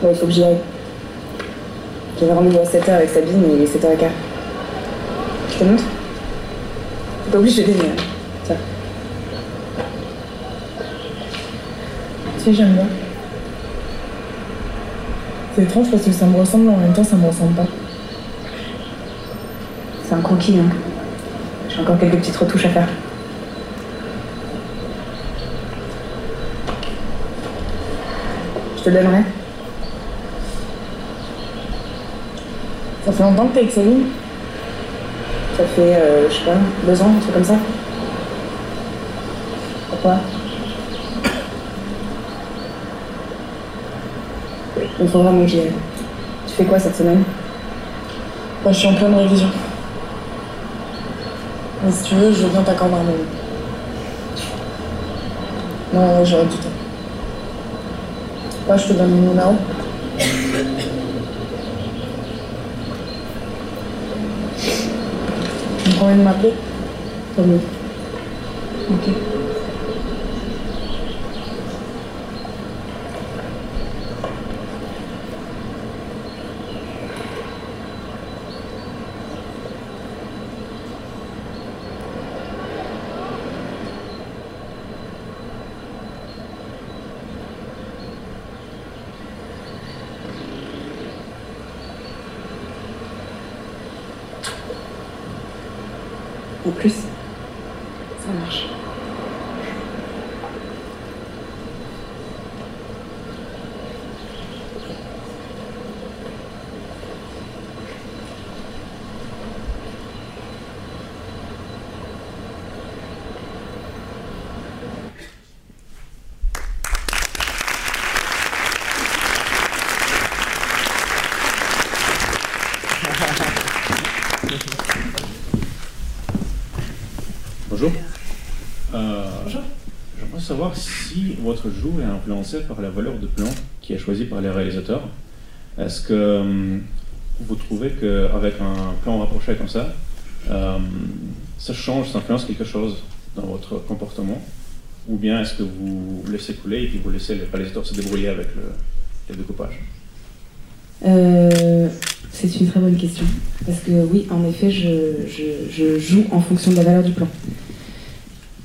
Ouais, il faut que j'y aille. J'avais rendez-vous à 7h avec Sabine et il est 7h15. Je te montre T'es pas obligé d'aimer. hein. Tiens. Si, j'aime bien. C'est étrange parce que ça me ressemble, mais en même temps, ça me ressemble pas. C'est un croquis, hein. J'ai encore quelques petites retouches à faire. te donnerais Ça fait longtemps que t'es avec Céline Ça fait, euh, je sais pas, deux ans, un truc comme ça Pourquoi? J'y aille. Tu fais quoi cette semaine? Moi, je suis en pleine révision. Si tu veux, je viens t'accorder un. Non, ouais, j'aurai du temps. Moi, je te donne mon numéro. Tu envie de m'appeler? Ok. En plus, ça marche. Bonjour. Euh, J'aimerais savoir si votre jeu est influencé par la valeur de plan qui est choisie par les réalisateurs. Est-ce que hum, vous trouvez qu'avec un plan rapproché comme ça, euh, ça change, ça influence quelque chose dans votre comportement? Ou bien est-ce que vous laissez couler et puis vous laissez les réalisateurs se débrouiller avec le, le découpage? Euh, c'est une très bonne question. Parce que oui, en effet, je joue en fonction de la valeur du plan.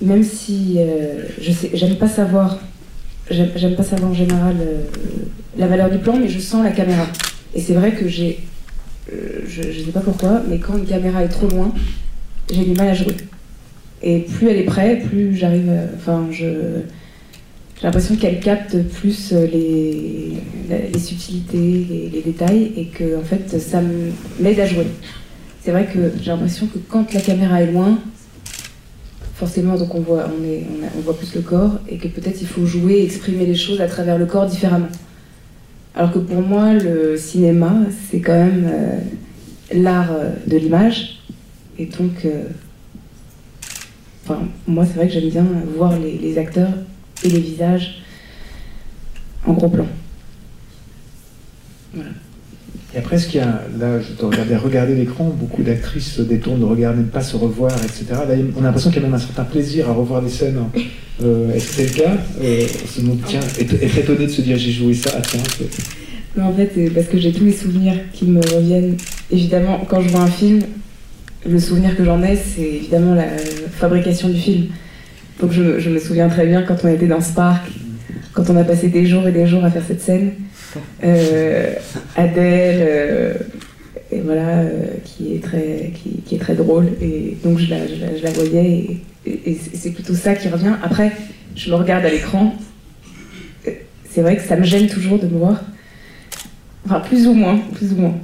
Même si euh, je sais, j'aime pas savoir, j'aime pas savoir en général euh, la valeur du plan, mais je sens la caméra. Et c'est vrai que j'ai, euh, je, je sais pas pourquoi, mais quand une caméra est trop loin, j'ai du mal à jouer. Et plus elle est près, plus j'arrive, à- enfin j'ai l'impression qu'elle capte plus euh, les, subtilités, les, les détails, et que en fait, ça m'aide à jouer. C'est vrai que j'ai l'impression que quand la caméra est loin, forcément, on voit, plus le corps, et que peut-être il faut jouer, exprimer les choses à travers le corps différemment. Alors que pour moi, le cinéma, c'est quand même euh, l'art euh, de l'image, et donc, euh, moi, c'est vrai que j'aime bien voir les, les acteurs et les visages en gros plan. Voilà. Et après, ce qu'il y a, là, je te regardais regarder l'écran, beaucoup d'actrices se détournent, ne regardent même pas se revoir, etc. On a l'impression qu'il y a même un certain plaisir à revoir des scènes. Euh, Est-ce que c'est le cas? Euh, se demande, tiens, être, étonné de se dire j'ai joué ça, ah tiens, Non, en fait, parce que j'ai tous les souvenirs qui me reviennent. Évidemment, quand je vois un film, le souvenir que j'en ai, c'est évidemment la fabrication du film. Donc je, je me souviens très bien quand on était dans ce parc, quand on a passé des jours et des jours à faire cette scène. *laughs* Euh, Adèle, euh, et voilà, euh, qui, est très, qui, qui est très drôle. Et donc je la, je la, je la voyais et, et- et c'est plutôt ça qui revient. Après, je me regarde à l'écran. C'est vrai que ça me gêne toujours de me voir. Enfin, plus ou moins, plus ou moins.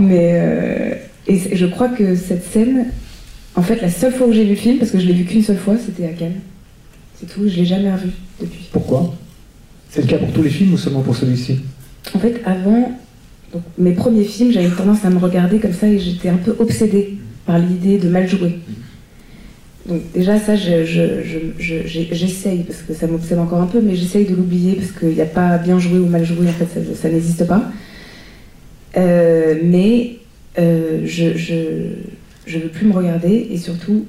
Mais euh, et je crois que cette scène, en fait, la seule fois où j'ai vu le film, parce que je l'ai vu qu'une seule fois, c'était à Cannes. C'est tout, je l'ai jamais revu depuis. Pourquoi? C'est le cas pour tous les films ou seulement pour celui-ci? En fait, avant mes premiers films, j'avais tendance à me regarder comme ça et j'étais un peu obsédée par l'idée de mal jouer. Donc déjà ça, j'essaye, parce que ça m'obsède encore un peu, mais j'essaye de l'oublier, parce qu'il n'y a pas bien joué ou mal joué, en fait, ça, n'existe pas. Euh, mais euh, je, je veux plus me regarder, et surtout,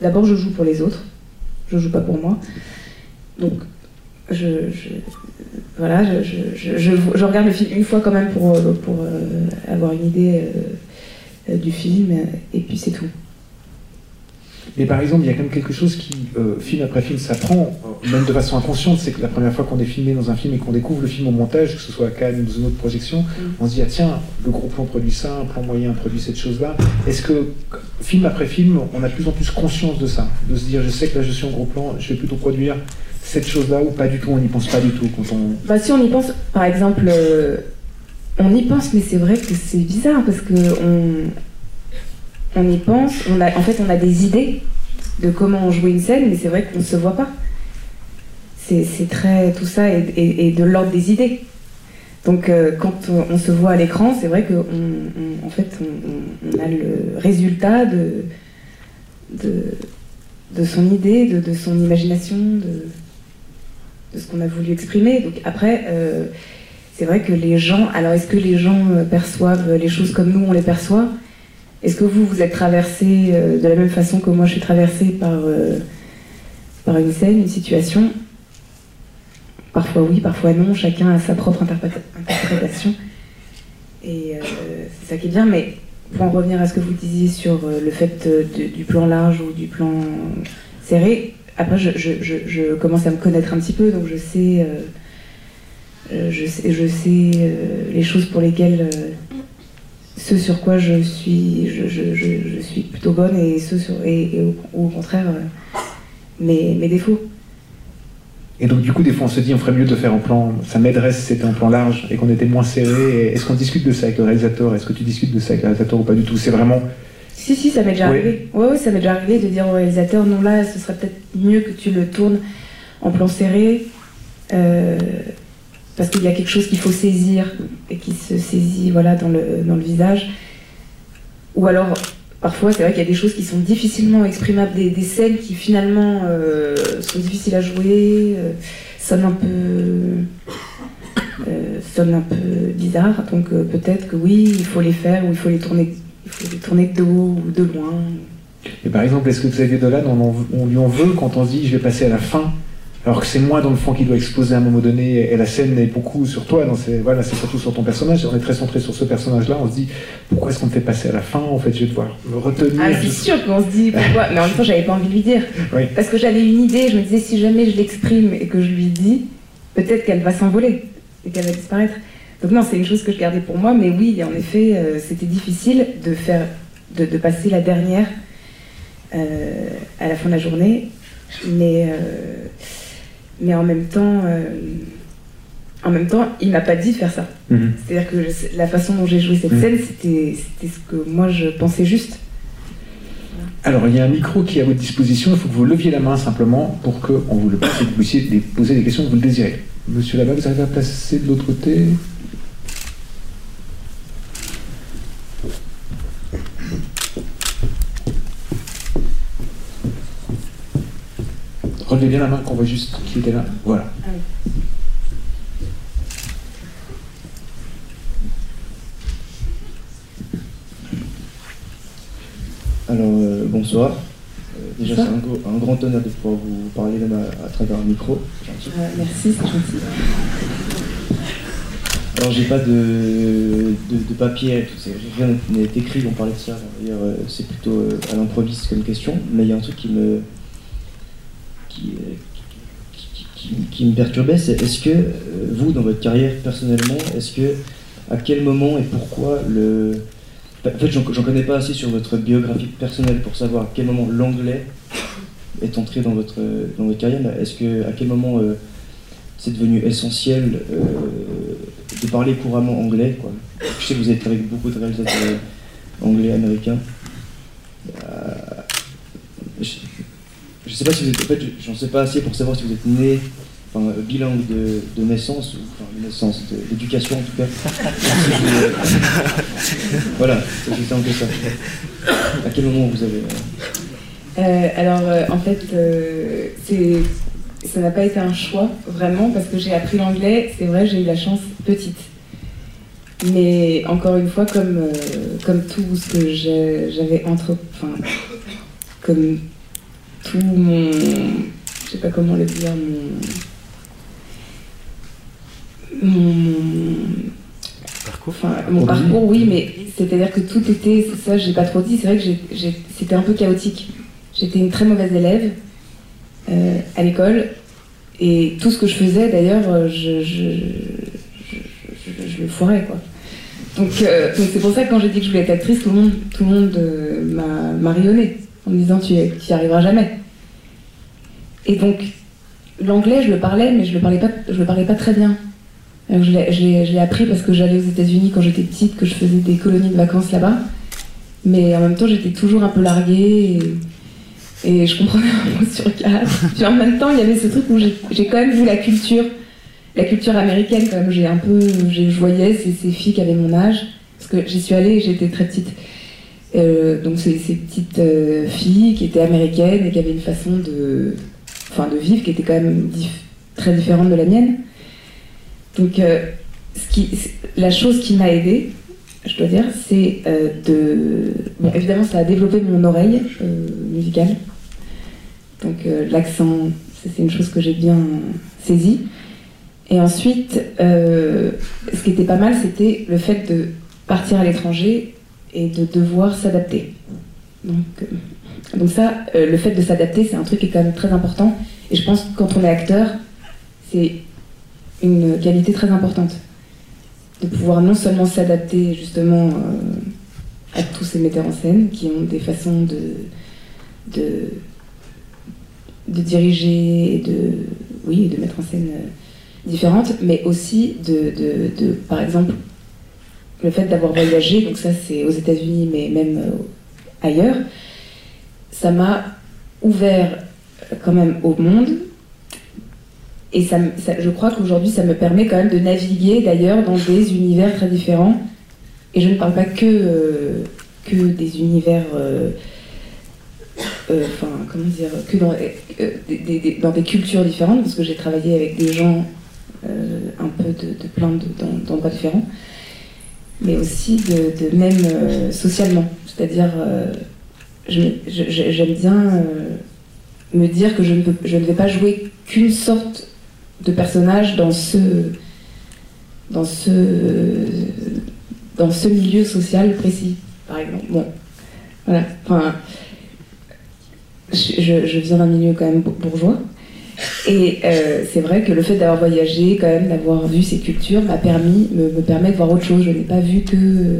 d'abord je joue pour les autres, je joue pas pour moi. Donc, je, je- voilà, je, je- je- je- je regarde le film une fois quand même pour, euh, pour euh, avoir une idée euh, du film, et puis c'est tout. Mais par exemple, il y a quand même quelque chose qui, euh, film après film, s'apprend, même de façon inconsciente, c'est que la première fois qu'on est filmé dans un film et qu'on découvre le film au montage, que ce soit à Cannes ou dans une autre projection, on se dit, ah tiens, le gros plan produit ça, un plan moyen produit cette chose-là. Est-ce que, film après film, on a de plus en plus conscience de ça De se dire, je sais que là je suis en gros plan, je vais plutôt produire cette chose-là ou pas du tout On n'y pense pas du tout quand on. Bah si on y pense, par exemple, euh, on y pense, mais c'est vrai que c'est bizarre parce que on, y pense. On a, en fait, on a des idées de comment jouer une scène, mais c'est vrai qu'on ne se voit pas. C'est très tout ça est, de l'ordre des idées. Donc euh, quand on, se voit à l'écran, c'est vrai que on, en fait on, a le résultat de, de, son idée, de, son imagination, de ce qu'on a voulu exprimer. Donc après, euh, c'est vrai que les gens, alors est-ce que les gens euh, perçoivent les choses comme nous on les perçoit? Est-ce que vous, vous êtes traversé euh, de la même façon que moi je suis traversée par, par une scène, une situation? Parfois oui, parfois non, chacun a sa propre interpréta- interprétation. Et c'est ça qui est bien, mais pour en revenir à ce que vous disiez sur le fait du plan large ou du plan serré, après je, commence à me connaître un petit peu, donc je sais, euh, euh, je sais, je sais euh, les choses pour lesquelles, ce sur quoi je suis, je, suis plutôt bonne et ce sur, et, et au, contraire mes, défauts. Et donc, du coup, des fois, on se dit, on ferait mieux de faire en plan. Ça m'aiderait si c'était un plan large et qu'on était moins serré. Est-ce qu'on discute de ça avec le réalisateur? Est-ce que tu discutes de ça avec le réalisateur ou pas du tout? C'est vraiment. Si, si, ça m'est déjà Oui. arrivé. Ouais, ouais, ça m'est déjà arrivé de dire au réalisateur, non, là, ce serait peut-être mieux que tu le tournes en plan serré, euh, parce qu'il y a quelque chose qu'il faut saisir et qui se saisit, voilà, dans le, dans le visage. Ou alors, parfois, c'est vrai qu'il y a des choses qui sont difficilement exprimables, des, des scènes qui finalement euh, sont difficiles à jouer, euh, sonnent un peu... euh, sonnent un peu bizarres, donc peut-être que oui, il faut les faire ou il faut les tourner il faut les tourner de dos ou de loin. Et par exemple, est-ce que Xavier Dolan, on, lui en veut quand on se dit, je vais passer à la fin alors que c'est moi dans le fond qui doit exposer à un moment donné, et la scène est beaucoup sur toi, dans ces- voilà, c'est surtout sur ton personnage, on est très centré sur ce personnage-là, on se dit, pourquoi est-ce qu'on me fait passer à la fin En fait, je vais devoir me retenir. Ah, c'est sûr qu'on se dit pourquoi, *laughs* mais en même temps, j'avais pas envie de lui dire. Oui. Parce que j'avais une idée, je me disais, si jamais je l'exprime et que je lui dis, peut-être qu'elle va s'envoler et qu'elle va disparaître. Donc, non, c'est une chose que je gardais pour moi, mais oui, en effet, euh, c'était difficile de faire, de, de passer la dernière euh, à la fin de la journée, mais, euh, mais en même temps. en même temps, il m'a pas dit de faire ça. Mhm. C'est-à-dire que je- la façon dont j'ai joué cette Mhm. scène, c'était c'était ce que moi je pensais juste. Alors, il y a un micro qui est à votre disposition, il faut que vous leviez la main simplement pour qu'on vous le passe et que vous puissiez poser des questions que vous le désirez. Monsieur là-bas, vous arrivez à placer de l'autre côté? Relevez bien la main qu'on voit juste qui était là. Voilà. Alors, euh, bonsoir. Euh, déjà, c'est un, grand honneur de pouvoir vous parler même à, à travers un micro. Euh, merci, c'est gentil. Alors, j'ai pas de, de, de papier, tout rien n'est écrit, on parlait de ça. D'ailleurs, c'est plutôt à l'improviste comme question, mais il y a un truc qui me, qui, euh, qui, me perturbait, c'est est-ce que euh, vous, dans votre carrière personnellement, est-ce que à quel moment et pourquoi le en fait, j'en connais pas assez sur votre biographie personnelle pour savoir à quel moment l'anglais est entré dans votre, dans votre carrière. mais Est-ce que à quel moment euh, c'est devenu essentiel de parler couramment anglais quoi? Je sais que vous êtes avec beaucoup de réalisateurs anglais, américains. Je sais pas si vous êtes. En fait, je- j'en sais pas assez pour savoir si vous êtes né. Enfin, euh, bilingue de, de naissance, ou enfin de naissance, d'éducation en tout cas. *laughs* Voilà, c'est aussi simple que ça. À quel moment vous avez. euh, Euh, alors, euh, en fait, euh, c'est- ça n'a pas été un choix, vraiment, parce que j'ai appris l'anglais. C'est vrai, j'ai eu la chance petite. Mais encore une fois, comme, euh, comme tout ce que j'avais entre. Enfin, comme tout mon. Je sais pas comment le dire, mon. Mon. mon- Enfin, mon Parcours. parcours, oui, mais c'est-à-dire que tout était, ça, j'ai pas trop dit, c'est vrai que c'était un peu chaotique. J'étais une très mauvaise élève euh, à l'école, et tout ce que je faisais, d'ailleurs, euh, je, je, je, je- je le foirais, quoi. Donc euh, c'est pour ça que quand j'ai dit que je voulais être actrice, tout le monde, tout le monde euh, m'a m'a rayonné en me disant tu y arriveras jamais. Et donc l'anglais, je le parlais, mais je le parlais pas, je le parlais pas très bien. Alors, je l'ai- appris parce que j'allais aux États-Unis quand j'étais petite, que je faisais des colonies de vacances là-bas. Mais en même temps, j'étais toujours un peu larguée et, je comprenais un mot sur quatre. Puis en même temps, il y avait ce truc où j'ai quand même vu la culture, la culture américaine quand même. J'ai un peu, je voyais ces, ces filles qui avaient mon âge parce que j'y suis allée, et j'étais très petite. Euh, donc ces, ces petites euh, filles qui étaient américaines et qui avaient une façon de, enfin, de vivre qui était quand même très différente de la mienne. Donc euh, la chose qui m'a aidée, je dois dire, c'est de... Bon, évidemment, ça a développé mon oreille musicale. Donc l'accent, c'est une chose que j'ai bien saisie. Et ensuite, ce qui était pas mal, c'était le fait de partir à l'étranger et de devoir s'adapter. Donc, euh, donc ça, euh, le fait de s'adapter, c'est un truc qui est quand même très important. Et je pense que quand on est acteur, c'est une qualité très importante. De pouvoir non seulement s'adapter justement euh, à tous ces metteurs en scène qui ont des façons de, de, de diriger et de, oui, de mettre en scène différentes, mais aussi de, de, de, par exemple, le fait d'avoir voyagé, donc ça c'est aux États-Unis, mais même euh, ailleurs, ça m'a ouvert euh, quand même au monde. Et je crois qu'aujourd'hui, ça me permet quand même de naviguer d'ailleurs dans des univers très différents. Et je ne parle pas que, euh, des univers, enfin, comment dire, que dans, des, cultures différentes, parce que j'ai travaillé avec des gens un peu de, de plein de- d'en- d'endroits différents, mais aussi de, de même euh, socialement. C'est-à-dire, euh, j'aime bien euh, me dire que je ne, peux- je ne vais pas jouer qu'une sorte de personnage dans ce, dans ce, dans ce milieu social précis, par exemple. Bon, voilà. Enfin, je, je- viens d'un milieu quand même bour- bourgeois. Et euh, c'est vrai que le fait d'avoir voyagé, quand même, d'avoir vu ces cultures, m'a permis, me, me permet de voir autre chose. Je n'ai pas vu que,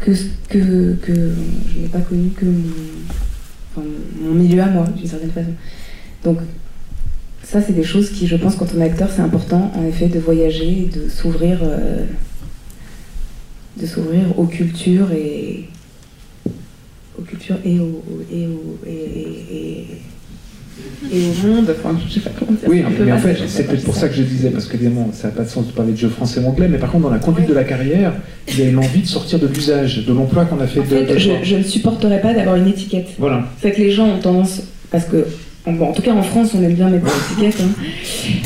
que, que, je n'ai pas connu que mon, milieu à moi, d'une certaine façon. Donc, ça, c'est des choses qui, je pense, quand on est acteur, c'est important, en effet, de voyager de s'ouvrir, euh, de s'ouvrir aux cultures et aux cultures et au, et au, et, et- et- et au monde. Enfin, je sais pas comment dire. Oui, peu mais en fait, c'est peut-être pour ça. que je disais, parce qu'évidemment, ça n'a pas de sens de parler de jeu français ou anglais, mais par contre, dans la conduite de la carrière, il y a une envie de sortir de l'usage, de l'emploi qu'on a fait En de. fait, de- je, je ne supporterais pas d'avoir une étiquette. Voilà. C'est que les gens ont tendance, parce que, bon, en tout cas en France, on aime bien mettre des *laughs* étiquettes, hein.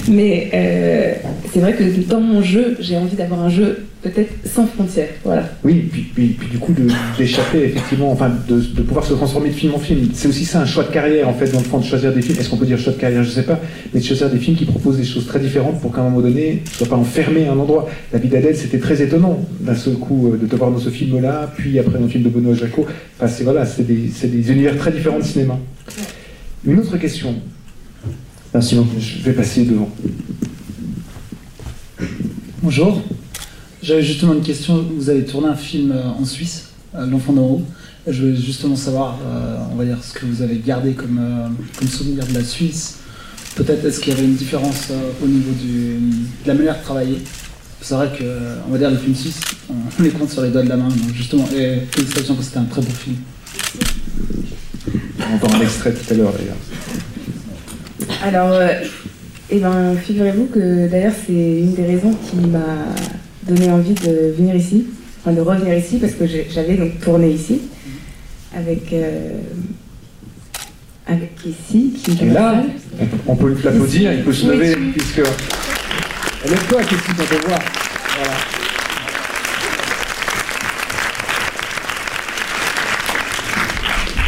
mais euh, c'est vrai que dans mon jeu, j'ai envie d'avoir un jeu peut-être sans frontières. Voilà. Oui, puis, puis, puis du coup, d'échapper effectivement, enfin, de, de pouvoir se transformer de film en film. C'est aussi ça un choix de carrière, en fait, dans le fond, de choisir des films. Est-ce qu'on peut dire choix de carrière? Je sais pas, mais de choisir des films qui proposent des choses très différentes pour qu'à un moment donné, tu sois pas enfermé à un endroit. La vie d'Adèle, c'était très étonnant d'un seul coup euh, de te voir dans ce film-là, puis après dans le film de Benoît Jacot. Enfin, c'est voilà, des, c'est des univers très différents de cinéma. Une autre question. Merci beaucoup. Je vais passer devant. Bonjour. J'avais justement une question. Vous avez tourné un film euh, en Suisse, euh, L'Enfant d'en haut. Je voulais justement savoir, euh, on va dire, ce que vous avez gardé comme, souvenir de la Suisse. Peut-être est-ce qu'il y avait une différence au niveau du, de la manière de travailler? C'est vrai que, on va dire, les films suisses, on les compte sur les doigts de la main. Justement, et félicitations parce que c'était un très beau film. On entend un extrait tout à l'heure d'ailleurs. Alors, euh, eh ben, figurez-vous que d'ailleurs, c'est une des raisons qui m'a donné envie de venir ici, enfin de revenir ici, parce que j'avais donc tourné ici avec. euh, avec ici, qui Et là, on peut, l'applaudir, il peut se lever, puisque. Lève-toi, Kessie, on peut voir.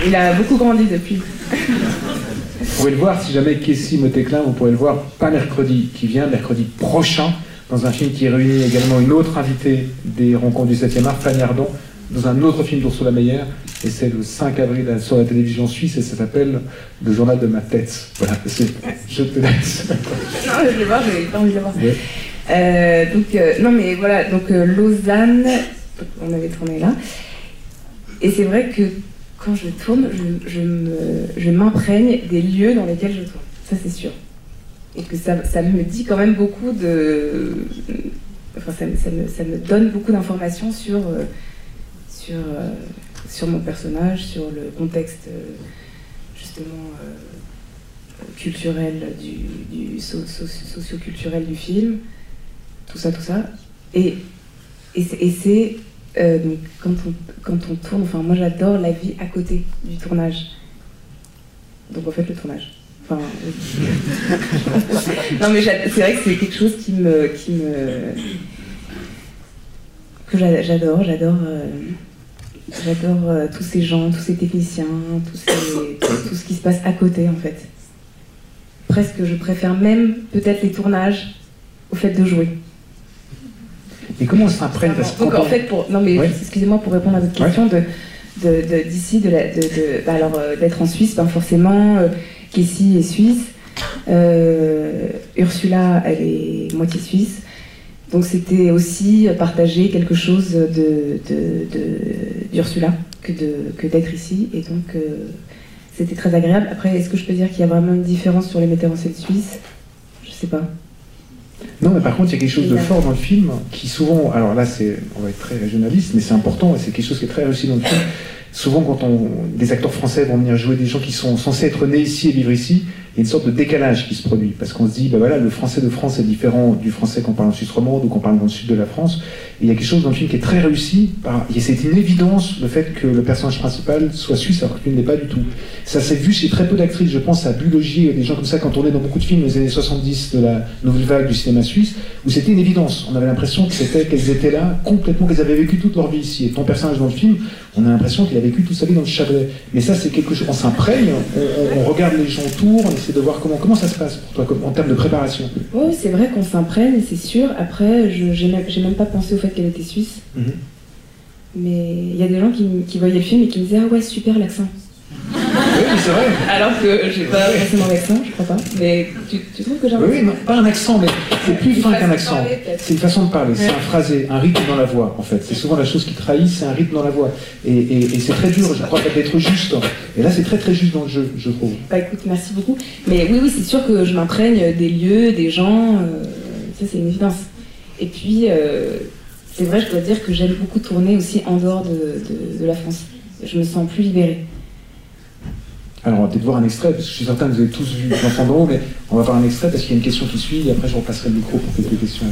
Il a beaucoup grandi depuis. Vous pourrez le voir si jamais Kessie me déclin, vous pourrez le voir pas mercredi qui vient, mercredi prochain, dans un film qui réunit également une autre invitée des rencontres du 7e art, Fanny Ardon, dans un autre film d'Ursula Meyer, et c'est le 5 avril sur la télévision suisse, et ça s'appelle Le journal de ma tête. Voilà, je te laisse. Non, je vais le voir, j'ai pas envie de le voir. Ouais. Euh, donc, euh, non, mais voilà, donc euh, Lausanne, on avait tourné là. Et c'est vrai que quand je tourne, je, m'imprègne des lieux dans lesquels je tourne. Ça, c'est sûr. et que ça, me dit quand même beaucoup de. Enfin, ça, me- donne beaucoup d'informations sur, euh, sur, euh, sur mon personnage, sur le contexte euh, justement culturel, du, du du film, tout ça, tout ça. Et, et c'est euh, donc quand on, tourne, enfin moi j'adore la vie à côté du tournage. Donc en fait le tournage. *laughs* Non mais c'est vrai que c'est quelque chose qui me, qui me que j'a- j'adore, j'adore, euh, j'adore euh, tous ces gens, tous ces techniciens, tout ce qui se passe à côté en fait. Presque, je préfère même peut-être les tournages au fait de jouer. Et comment on s'imprègne Donc en on- fait, pour, non mais Ouais. excusez-moi pour répondre à votre question de de- de- d'ici, de, de, de- bah alors euh, d'être en Suisse, ben forcément, euh, Kessie est suisse, euh, Ursula elle est moitié suisse, donc c'était aussi partager quelque chose de de- de- d'Ursula que de que d'être ici et donc euh, c'était très agréable. Après, est-ce que je peux dire qu'il y a vraiment une différence sur les metteurs en scène suisses? Je sais pas. Non, mais par contre, il y a quelque chose de fort dans le film qui souvent, alors là, c'est, on va être très régionaliste, mais c'est important et c'est quelque chose qui est très réussi dans le film. Souvent, quand on, des acteurs français vont venir jouer des gens qui sont censés être nés ici et vivre ici, il y a une sorte de décalage qui se produit parce qu'on se dit, ben voilà, le français de France est différent du français qu'on parle en Suisse romande ou qu'on parle dans le sud de la France. Il y a quelque chose dans le film qui est très réussi. C'est une évidence le fait que le personnage principal soit suisse alors qu'il ne l'est pas du tout. Ça s'est vu chez très peu d'actrices. Je pense à Bulogier, des gens comme ça, quand on est dans beaucoup de films des années 70 de la nouvelle vague du cinéma suisse, où c'était une évidence. On avait l'impression que c'était, qu'elles étaient là complètement, qu'elles avaient vécu toute leur vie ici. Et ton personnage dans le film, on a l'impression qu'il a vécu toute sa vie dans le Chablais. Mais ça, c'est quelque chose. On s'imprègne, on, regarde les gens autour, on essaie de voir comment, ça se passe pour toi, en termes de préparation. Oui, c'est vrai qu'on s'imprègne, c'est sûr. Après, je j'ai même pas pensé au fait qu'elle était suisse. Mhm. Mais il y a des gens qui, qui voyaient le film et qui me disaient Ah ouais, super l'accent. Oui, c'est vrai. Alors que j'ai pas forcément d'accent, je crois pas. Mais tu, tu trouves que j'ai un Oui, non, pas un accent, mais c'est plus fin qu'un accent. C'est une façon de parler, c'est un phrasé, un rythme dans la voix, en fait. C'est souvent la chose qui trahit, c'est un rythme dans la voix. Et, et- et c'est très dur, je crois, d'être juste. Et là, c'est très très juste dans le jeu, je trouve. Bah écoute, merci beaucoup. Mais oui, oui, c'est sûr que je m'imprègne des lieux, des gens, euh, ça c'est une évidence. Et puis, euh, c'est vrai, je dois dire que j'aime beaucoup tourner aussi en dehors de, de- la France. Je me sens plus libérée. Alors, on va peut-être voir un extrait, parce que je suis certain que vous avez tous vu d'en haut, mais on va voir un extrait parce qu'il y a une question qui suit, et après je repasserai le micro pour quelques questions.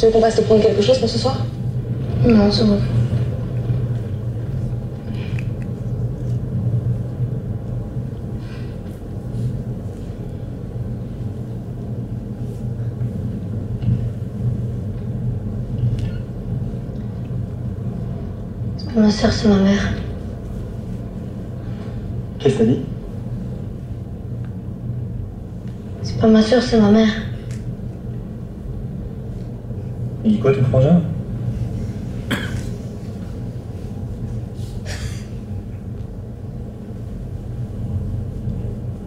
Tu veux qu'on passe te prendre quelque chose pour ce soir? Non, c'est bon. C'est pas ma soeur, c'est ma mère. Qu'est-ce que t'as dit? C'est pas ma soeur, c'est ma mère. Il dit quoi, ton frangin?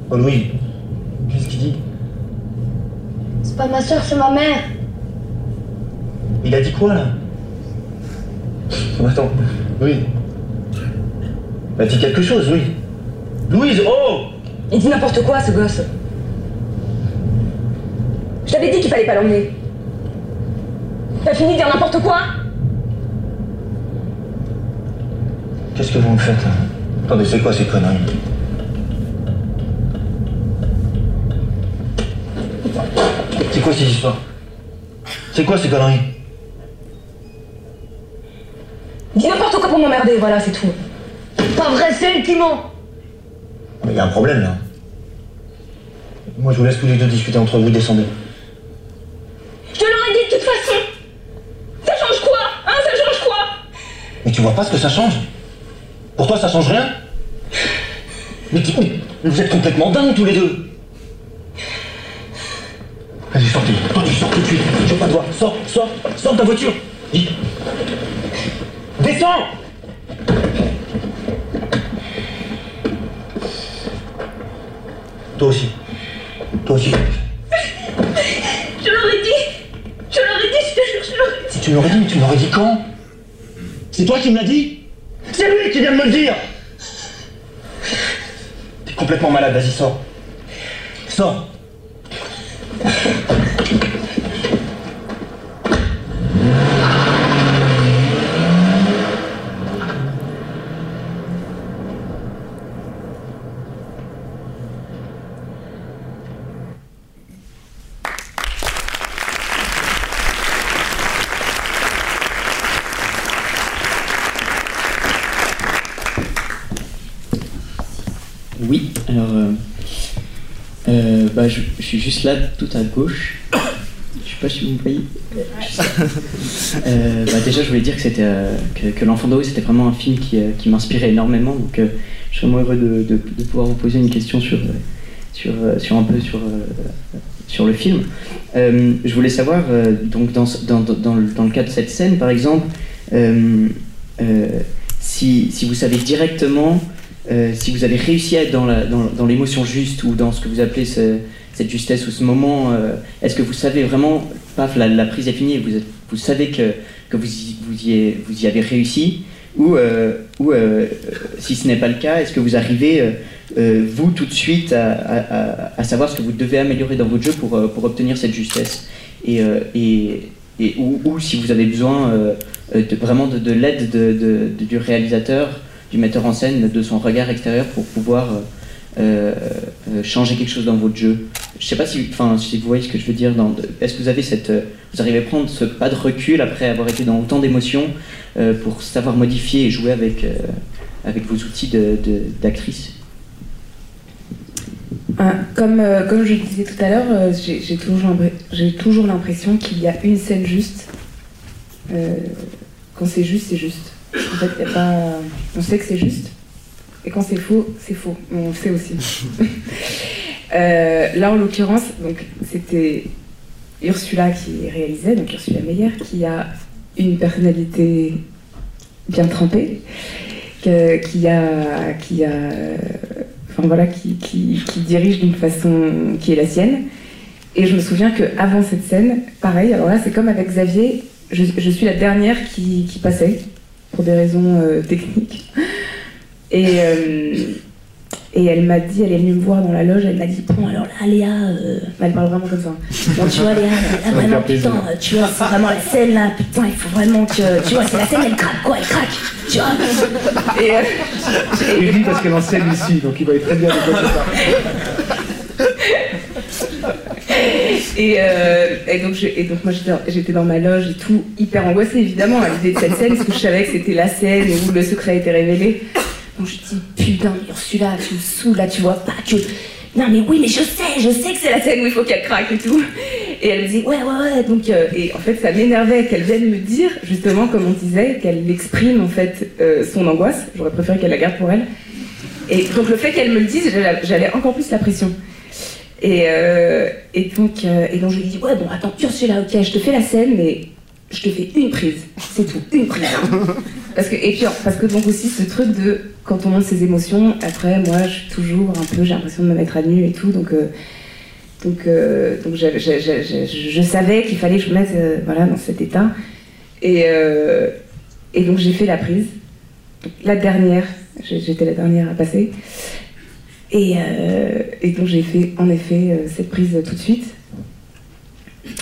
Oh Louis, qu'est-ce qu'il dit? C'est pas ma soeur, c'est ma mère. Il a dit quoi là? Attends, Louis. Bah dis quelque chose, Louis. Louise, oh Il dit n'importe quoi, ce gosse. Je t'avais dit qu'il fallait pas l'emmener. T'as fini de dire n'importe quoi Qu'est-ce que vous me faites là Attendez, c'est quoi ces conneries C'est quoi ces histoires C'est quoi ces conneries Dis n'importe quoi pour m'emmerder, voilà, c'est tout. Pas vrai, c'est elle qui ment. Mais il y a un problème là. Moi je vous laisse tous les deux discuter entre vous, descendez. Je te l'aurais dit de toute façon. Ça change quoi Hein, ça change quoi Mais tu vois pas que ça change Pour toi, ça change rien mais, mais vous êtes complètement dingues tous les deux Vas-y, sortez. Toi, tu sors tout de suite. Je veux pas de voir. Sors, sors, sors de ta voiture. Vite. Descends Toi aussi. Toi aussi. Je l'aurais dit Je l'aurais dit, je te jure, je l'aurais dit Tu l'aurais dit, mais tu l'aurais dit quand? C'est toi qui me l'as dit? C'est lui qui vient de me le dire T'es complètement malade, vas-y, sors. Sors Oui, alors. euh, euh, bah, je, je suis juste là, tout à gauche. Je sais pas si vous me voyez. Euh, bah, déjà, je voulais dire que, c'était, que, que L'Enfant d'Oreo, c'était vraiment un film qui, qui m'inspirait énormément. Donc, je suis vraiment heureux de, de- de pouvoir vous poser une question sur, sur, sur un peu sur, sur le film. Je voulais savoir, donc, dans, dans, dans, dans le, dans le cas de cette scène, par exemple, si, si vous savez directement euh, si vous avez réussi à être dans, l'émotion juste ou dans ce que vous appelez ce- cette justesse ou ce moment, euh, est-ce que vous savez vraiment, paf, la, prise est finie vous, savez que, vous, y, avez réussi Ou, euh, si ce n'est pas le cas, est-ce que vous arrivez, vous, tout de suite, à, savoir ce que vous devez améliorer dans votre jeu pour, obtenir cette justesse et, ou, si vous avez besoin vraiment de, de l'aide de- de- de- du réalisateur, du metteur en scène, de son regard extérieur pour pouvoir euh, euh, euh, changer quelque chose dans votre jeu. Je sais pas si, enfin, si vous voyez ce que je veux dire. Est-ce que vous avez cette, vous arrivez à prendre ce pas de recul après avoir été dans autant d'émotions pour savoir modifier et jouer avec, avec vos outils d'actrice? Comme, comme je le disais tout à l'heure, j'ai toujours, l'impression qu'il y a une scène juste. Quand c'est juste, c'est juste. En fait, y a pas... on sait que c'est juste. Et quand c'est faux, c'est faux. On le sait aussi. *laughs* Euh, là, en l'occurrence, donc c'était Ursula qui réalisait, donc Ursula Meyer, qui a une personnalité bien trempée, qui a, qui a, enfin voilà, qui, qui, qui dirige d'une façon qui est la sienne. Et je me souviens que avant cette scène, pareil. Alors là, c'est comme avec Xavier, je, je suis la dernière qui, qui passait pour des raisons euh, techniques. Et, euh, et elle m'a dit, elle est venue me voir dans la loge, elle m'a dit Bon, alors là, Léa, euh, elle parle vraiment comme ça. Bon, tu vois, Léa, là, vraiment, putain, tu vois, c'est vraiment la scène là, putain, il faut vraiment que. Tu vois, c'est la scène, elle craque quoi, elle craque, tu vois. Et, euh, rit parce qu'elle enseigne ici, donc il va être très bien de quoi. *laughs* *laughs* Et, euh, et donc, moi j'étais dans- ma loge et tout, hyper angoissée évidemment à l'idée de cette scène, parce que je savais que c'était la scène où le secret été révélé. Donc je dis putain Ursula, tu me saoules là, tu vois pas que. Non mais oui mais je sais, je sais que c'est la scène où il faut qu'elle craque et tout. Et elle me dit ouais ouais ouais donc euh, et en fait ça m'énervait qu'elle vienne me dire justement comme on disait qu'elle exprime en fait euh, son angoisse. J'aurais préféré qu'elle la garde pour elle. Et donc le fait qu'elle me le dise, j'allais encore plus la pression. Et, euh, et, donc, euh, et donc je lui dis Ouais, bon, attends, Ursula, ok, je te fais la scène, mais je te fais une prise. C'est tout, une prise. *laughs* parce que, et puis, parce que donc aussi, ce truc de quand on monte ses émotions, après, moi, je suis toujours un peu, j'ai l'impression de me mettre à nu et tout. Donc, euh, donc, donc j'ai- je savais qu'il fallait que je me mette voilà, dans cet état. Et, et donc, j'ai fait la prise. La dernière, j'étais la dernière à passer. Et, euh, et donc j'ai fait en effet euh, cette prise tout de suite.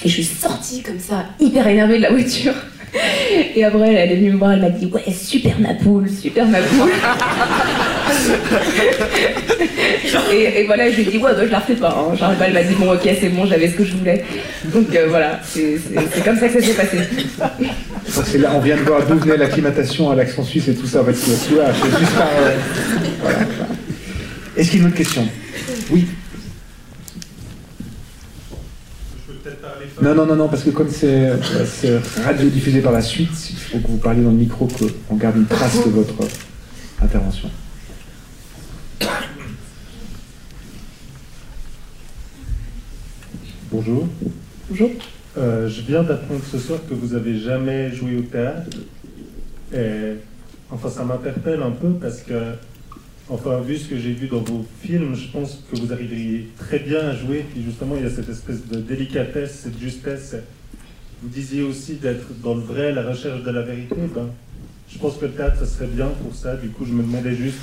Et je suis sortie comme ça, hyper énervée de la voiture. *laughs* Et après, elle est venue me voir, elle m'a dit Ouais, super ma poule, super ma poule. *laughs* et, voilà, je lui ai dit Ouais, bah, je la refais pas. Hein. Genre, elle m'a dit Bon, ok, c'est bon, j'avais ce que je voulais. Donc euh, voilà, c'est comme ça que ça s'est passé. Ça, c'est là, on vient de voir d'où venait l'acclimatation à l'accent suisse et tout ça. En fait, c'est juste par. voilà. Est-ce qu'il y a une autre question Oui. Non, non, non, non, parce que comme c'est euh, c'est radio-diffusé par la suite, il faut que vous parliez dans le micro, qu'on garde une trace de votre. intervention. Bonjour. Bonjour. Euh, je viens d'apprendre ce soir que vous avez jamais joué au théâtre. Et enfin, ça m'interpelle un peu parce que, enfin, vu ce que j'ai vu dans vos films, je pense que vous arriveriez très bien à jouer. Puis justement, il y a cette espèce de délicatesse, cette justesse. Vous disiez aussi d'être dans le vrai, la recherche de la vérité. Ben, je pense que le théâtre, ça serait bien pour ça. Du coup, je me demandais juste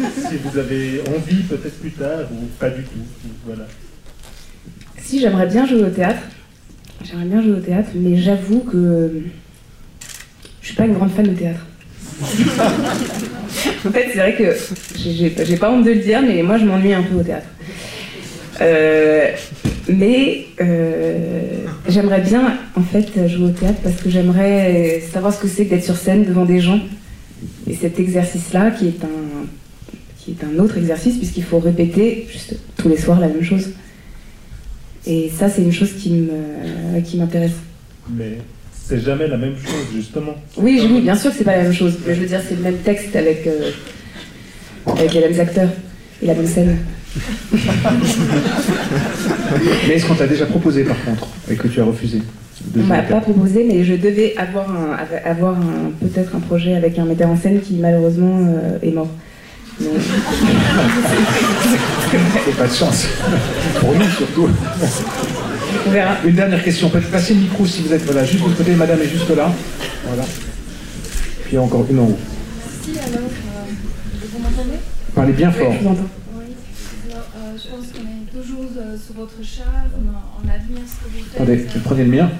*laughs* si vous avez envie, peut-être plus tard, ou pas du tout. Voilà. Si, j'aimerais bien jouer au théâtre. J'aimerais bien jouer au théâtre, mais j'avoue que je suis pas une grande fan de théâtre. *laughs* en fait, c'est vrai que j'ai- pas honte de le dire, mais moi je m'ennuie un peu au théâtre. Euh, mais euh, j'aimerais bien en fait jouer au théâtre parce que j'aimerais savoir ce que c'est d'être sur scène devant des gens. Et cet exercice-là, qui est un qui est un autre exercice puisqu'il faut répéter juste tous les soirs la même chose. Et ça, c'est une chose qui me qui m'intéresse. Mais c'est jamais la même chose, justement. Oui, oui, bien sûr que c'est pas la même chose. Mais je veux dire, c'est le même texte avec, euh, avec les mêmes acteurs et la même scène. *laughs* Mais est-ce qu'on t'a déjà proposé par contre et que tu as refusé de On m'a pas proposé, mais je devais avoir, un, av- avoir un- peut-être un projet avec un metteur en scène qui malheureusement euh, est mort. Mais- *laughs* C'est pas de chance. *laughs* Pour nous surtout. On verra. Une dernière question. Peut-être passer le micro si vous êtes voilà, juste de côté. Madame est juste là. Voilà. Puis encore une en haut. Si, alors, euh, vous m'entendez? Parlez bien fort. je vous entends. Oui. Alors, euh, je pense qu'on est toujours euh, sur votre charme, on admire ce que vous faites. Attendez, prenez le mien.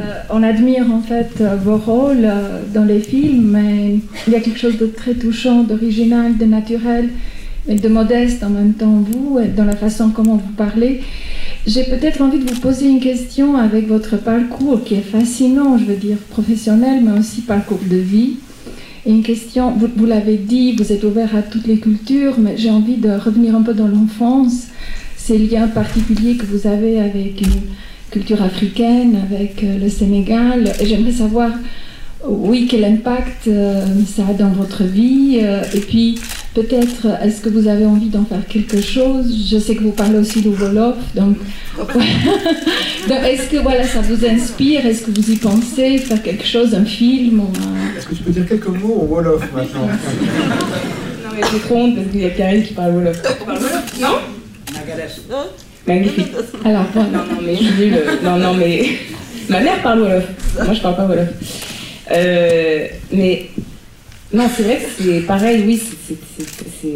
Euh, on admire en fait vos rôles euh, dans les films, mais il y a quelque chose de très touchant, d'original, de naturel, et de modeste en même temps vous, dans la façon comment vous parlez. J'ai peut-être envie de vous poser une question avec votre parcours qui est fascinant, je veux dire professionnel, mais aussi parcours de vie. Et une question, vous, vous l'avez dit, vous êtes ouvert à toutes les cultures, mais j'ai envie de revenir un peu dans l'enfance, ces liens particuliers que vous avez avec une culture africaine, avec euh, le Sénégal. Et j'aimerais savoir, euh, oui, quel impact euh, ça a dans votre vie. euh, et puis, peut-être, est-ce que vous avez envie d'en faire quelque chose? Je sais que vous parlez aussi le Wolof, donc... *laughs* donc est-ce que voilà, ça vous inspire? Est-ce que vous y pensez? Faire quelque chose, un film un- Est-ce que tu peux dire quelques mots au Wolof maintenant? Non, mais j'ai trop honte parce qu'il y a Karine qui parle Wolof. Tu parles Wolof? Non? Magnifique. Alors. Non, non, mais je nulle. Non, non, mais. Ma mère parle Wolof. Moi, je parle pas Wolof. Euh, mais. Non, c'est vrai que c'est pareil, oui.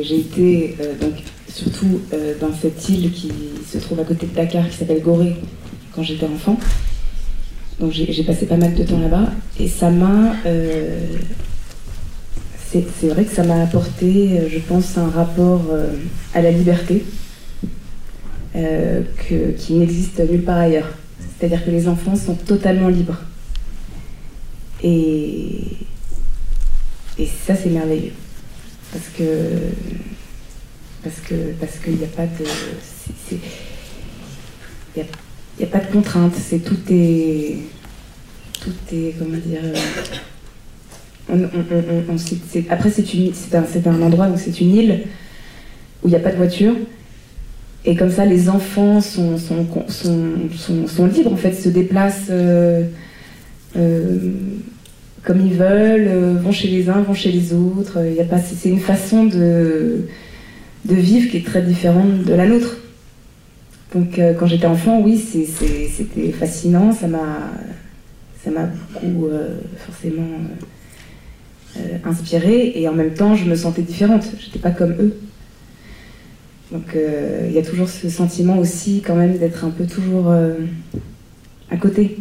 J'ai été, euh, donc, surtout euh, dans cette île qui se trouve à côté de Dakar, qui s'appelle Gorée, quand j'étais enfant. Donc, j'ai passé pas mal de temps là-bas. Et ça m'a. euh, c'est vrai que ça m'a apporté, je pense, un rapport à la liberté qui n'existe nulle part ailleurs. C'est-à-dire que les enfants sont totalement libres. Et, et ça, c'est merveilleux. Parce que parce que parce qu'il n'y a pas de il y a, a pas de contraintes. C'est tout est tout est comment dire. après, c'est une- c'est un, c'est un endroit où c'est une île où il n'y a pas de voiture. Et comme ça, les enfants sont, sont, sont, sont, sont libres, en fait, se déplacent euh, euh, comme ils veulent, euh, vont chez les uns, vont chez les autres. Il a pas, c'est une façon de, vivre qui est très différente de la nôtre. Donc, euh, quand j'étais enfant, oui, c'était fascinant. Ça m'a beaucoup, euh, forcément, inspirée. Et en même temps, je me sentais différente. J'étais pas comme eux. Donc il y a toujours ce sentiment aussi quand même d'être un peu toujours à côté.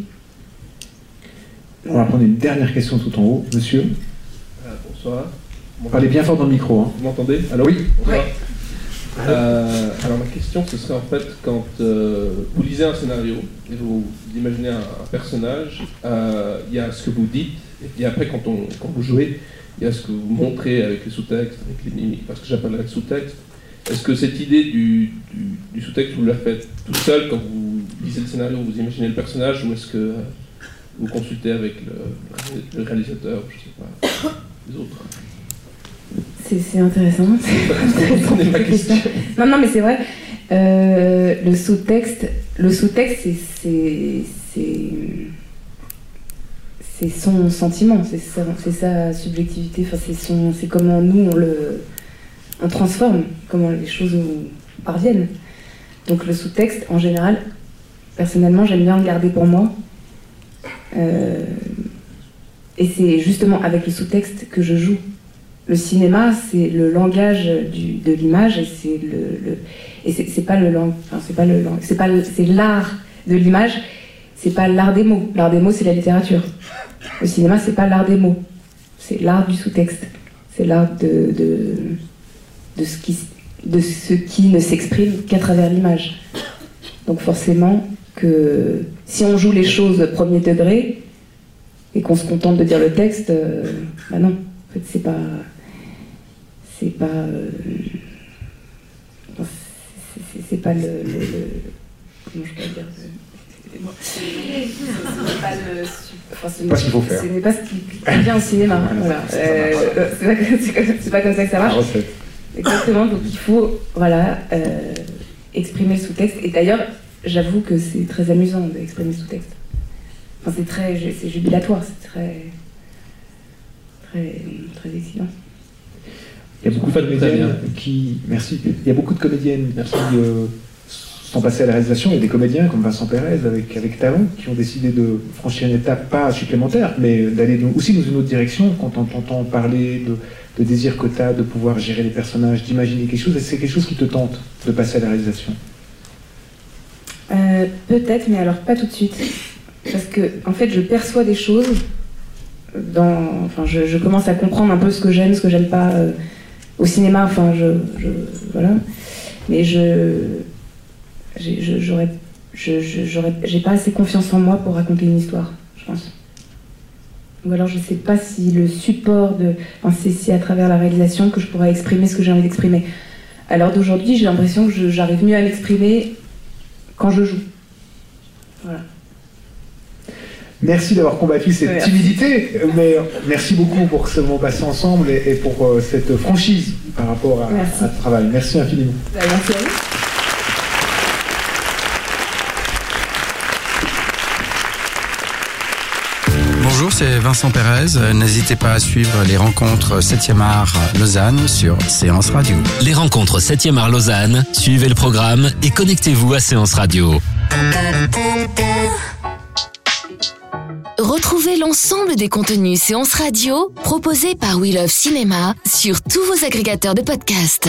On va prendre une dernière question tout en haut. Monsieur Ah, bonsoir. Parlez bien fort dans le micro. Hein. Vous m'entendez? Alors Oui. Bonsoir. Euh, alors ma question, ce serait en fait quand euh, vous lisez un scénario et vous imaginez un, un personnage, euh, il y a ce que vous dites, et puis après quand, on, quand vous jouez, il y a ce que vous montrez avec les sous-textes, avec les mimiques, parce que j'appellerais le sous-texte. Est-ce que cette idée du, du, du sous-texte, vous la faites tout seul quand vous lisez le scénario, vous imaginez le personnage, ou est-ce que vous consultez avec le, le réalisateur, je sais pas, les autres. C'est intéressant. *laughs* non, non, mais c'est vrai. Euh, le sous-texte, le sous-texte, c'est c'est son sentiment, c'est sa, sa, subjectivité, enfin, c'est comment nous on le on transforme, comment les choses nous parviennent. Donc le sous-texte, en général, personnellement, j'aime bien le garder pour moi. Euh, et c'est justement avec le sous-texte que je joue. Le cinéma, c'est le langage de l'image et c'est le, et c'est pas le enfin, c'est pas le c'est pas c'est l'art de l'image, c'est pas l'art des mots. L'art des mots, c'est la littérature. Le cinéma, c'est pas l'art des mots, c'est l'art du sous-texte. C'est l'art de, de, ce qui, de ce qui ne s'exprime qu'à travers l'image. Donc forcément que si on joue les choses premier degré et qu'on se contente de dire le texte, euh, bah non, en fait c'est pas c'est pas euh, c'est pas le, comment je peux dire ce n'est pas ce qu'il faut faire. Ce n'est pas ce qui vient au cinéma. Voilà. Euh, c'est pas, comme ça que ça marche. Exactement. Donc il faut voilà euh, exprimer le sous-texte. Et d'ailleurs, j'avoue que c'est très amusant d'exprimer le sous-texte. Enfin, c'est très, c'est jubilatoire. C'est très, très, très excitant. Il y a beaucoup de comédiennes qui. Merci. Il y a beaucoup de comédiennes qui euh, sont passées à la réalisation. Il y a des comédiens comme Vincent Pérez avec, avec talent qui ont décidé de franchir une étape, pas supplémentaire, mais d'aller aussi dans une autre direction quand on entend parler de, de désir que tu as de pouvoir gérer les personnages, d'imaginer quelque chose. Que c'est quelque chose qui te tente de passer à la réalisation Peut-être, mais alors pas tout de suite. Parce que, en fait, je perçois des choses. Enfin, je, commence à comprendre un peu ce que j'aime, ce que j'aime pas. Euh, au cinéma, enfin, je, voilà. Mais je, j'aurais, j'ai pas assez confiance en moi pour raconter une histoire, je pense. Ou alors je sais pas si le support de, enfin, c'est à travers la réalisation que je pourrais exprimer ce que j'ai envie d'exprimer. À l'heure d'aujourd'hui, j'ai l'impression que j'arrive mieux à m'exprimer quand je joue. Voilà. Merci d'avoir combattu cette timidité, mais merci beaucoup pour ce moment passé ensemble et, pour euh, cette franchise par rapport à, ce travail. Merci infiniment. Bah, merci à vous. Bonjour, c'est Vincent Pérez. N'hésitez pas à suivre les rencontres 7e art Lausanne sur Séance Radio. Les rencontres 7e art Lausanne, suivez le programme et connectez-vous à Séance Radio. Retrouvez l'ensemble des contenus séances radio proposés par We Love Cinéma sur tous vos agrégateurs de podcasts.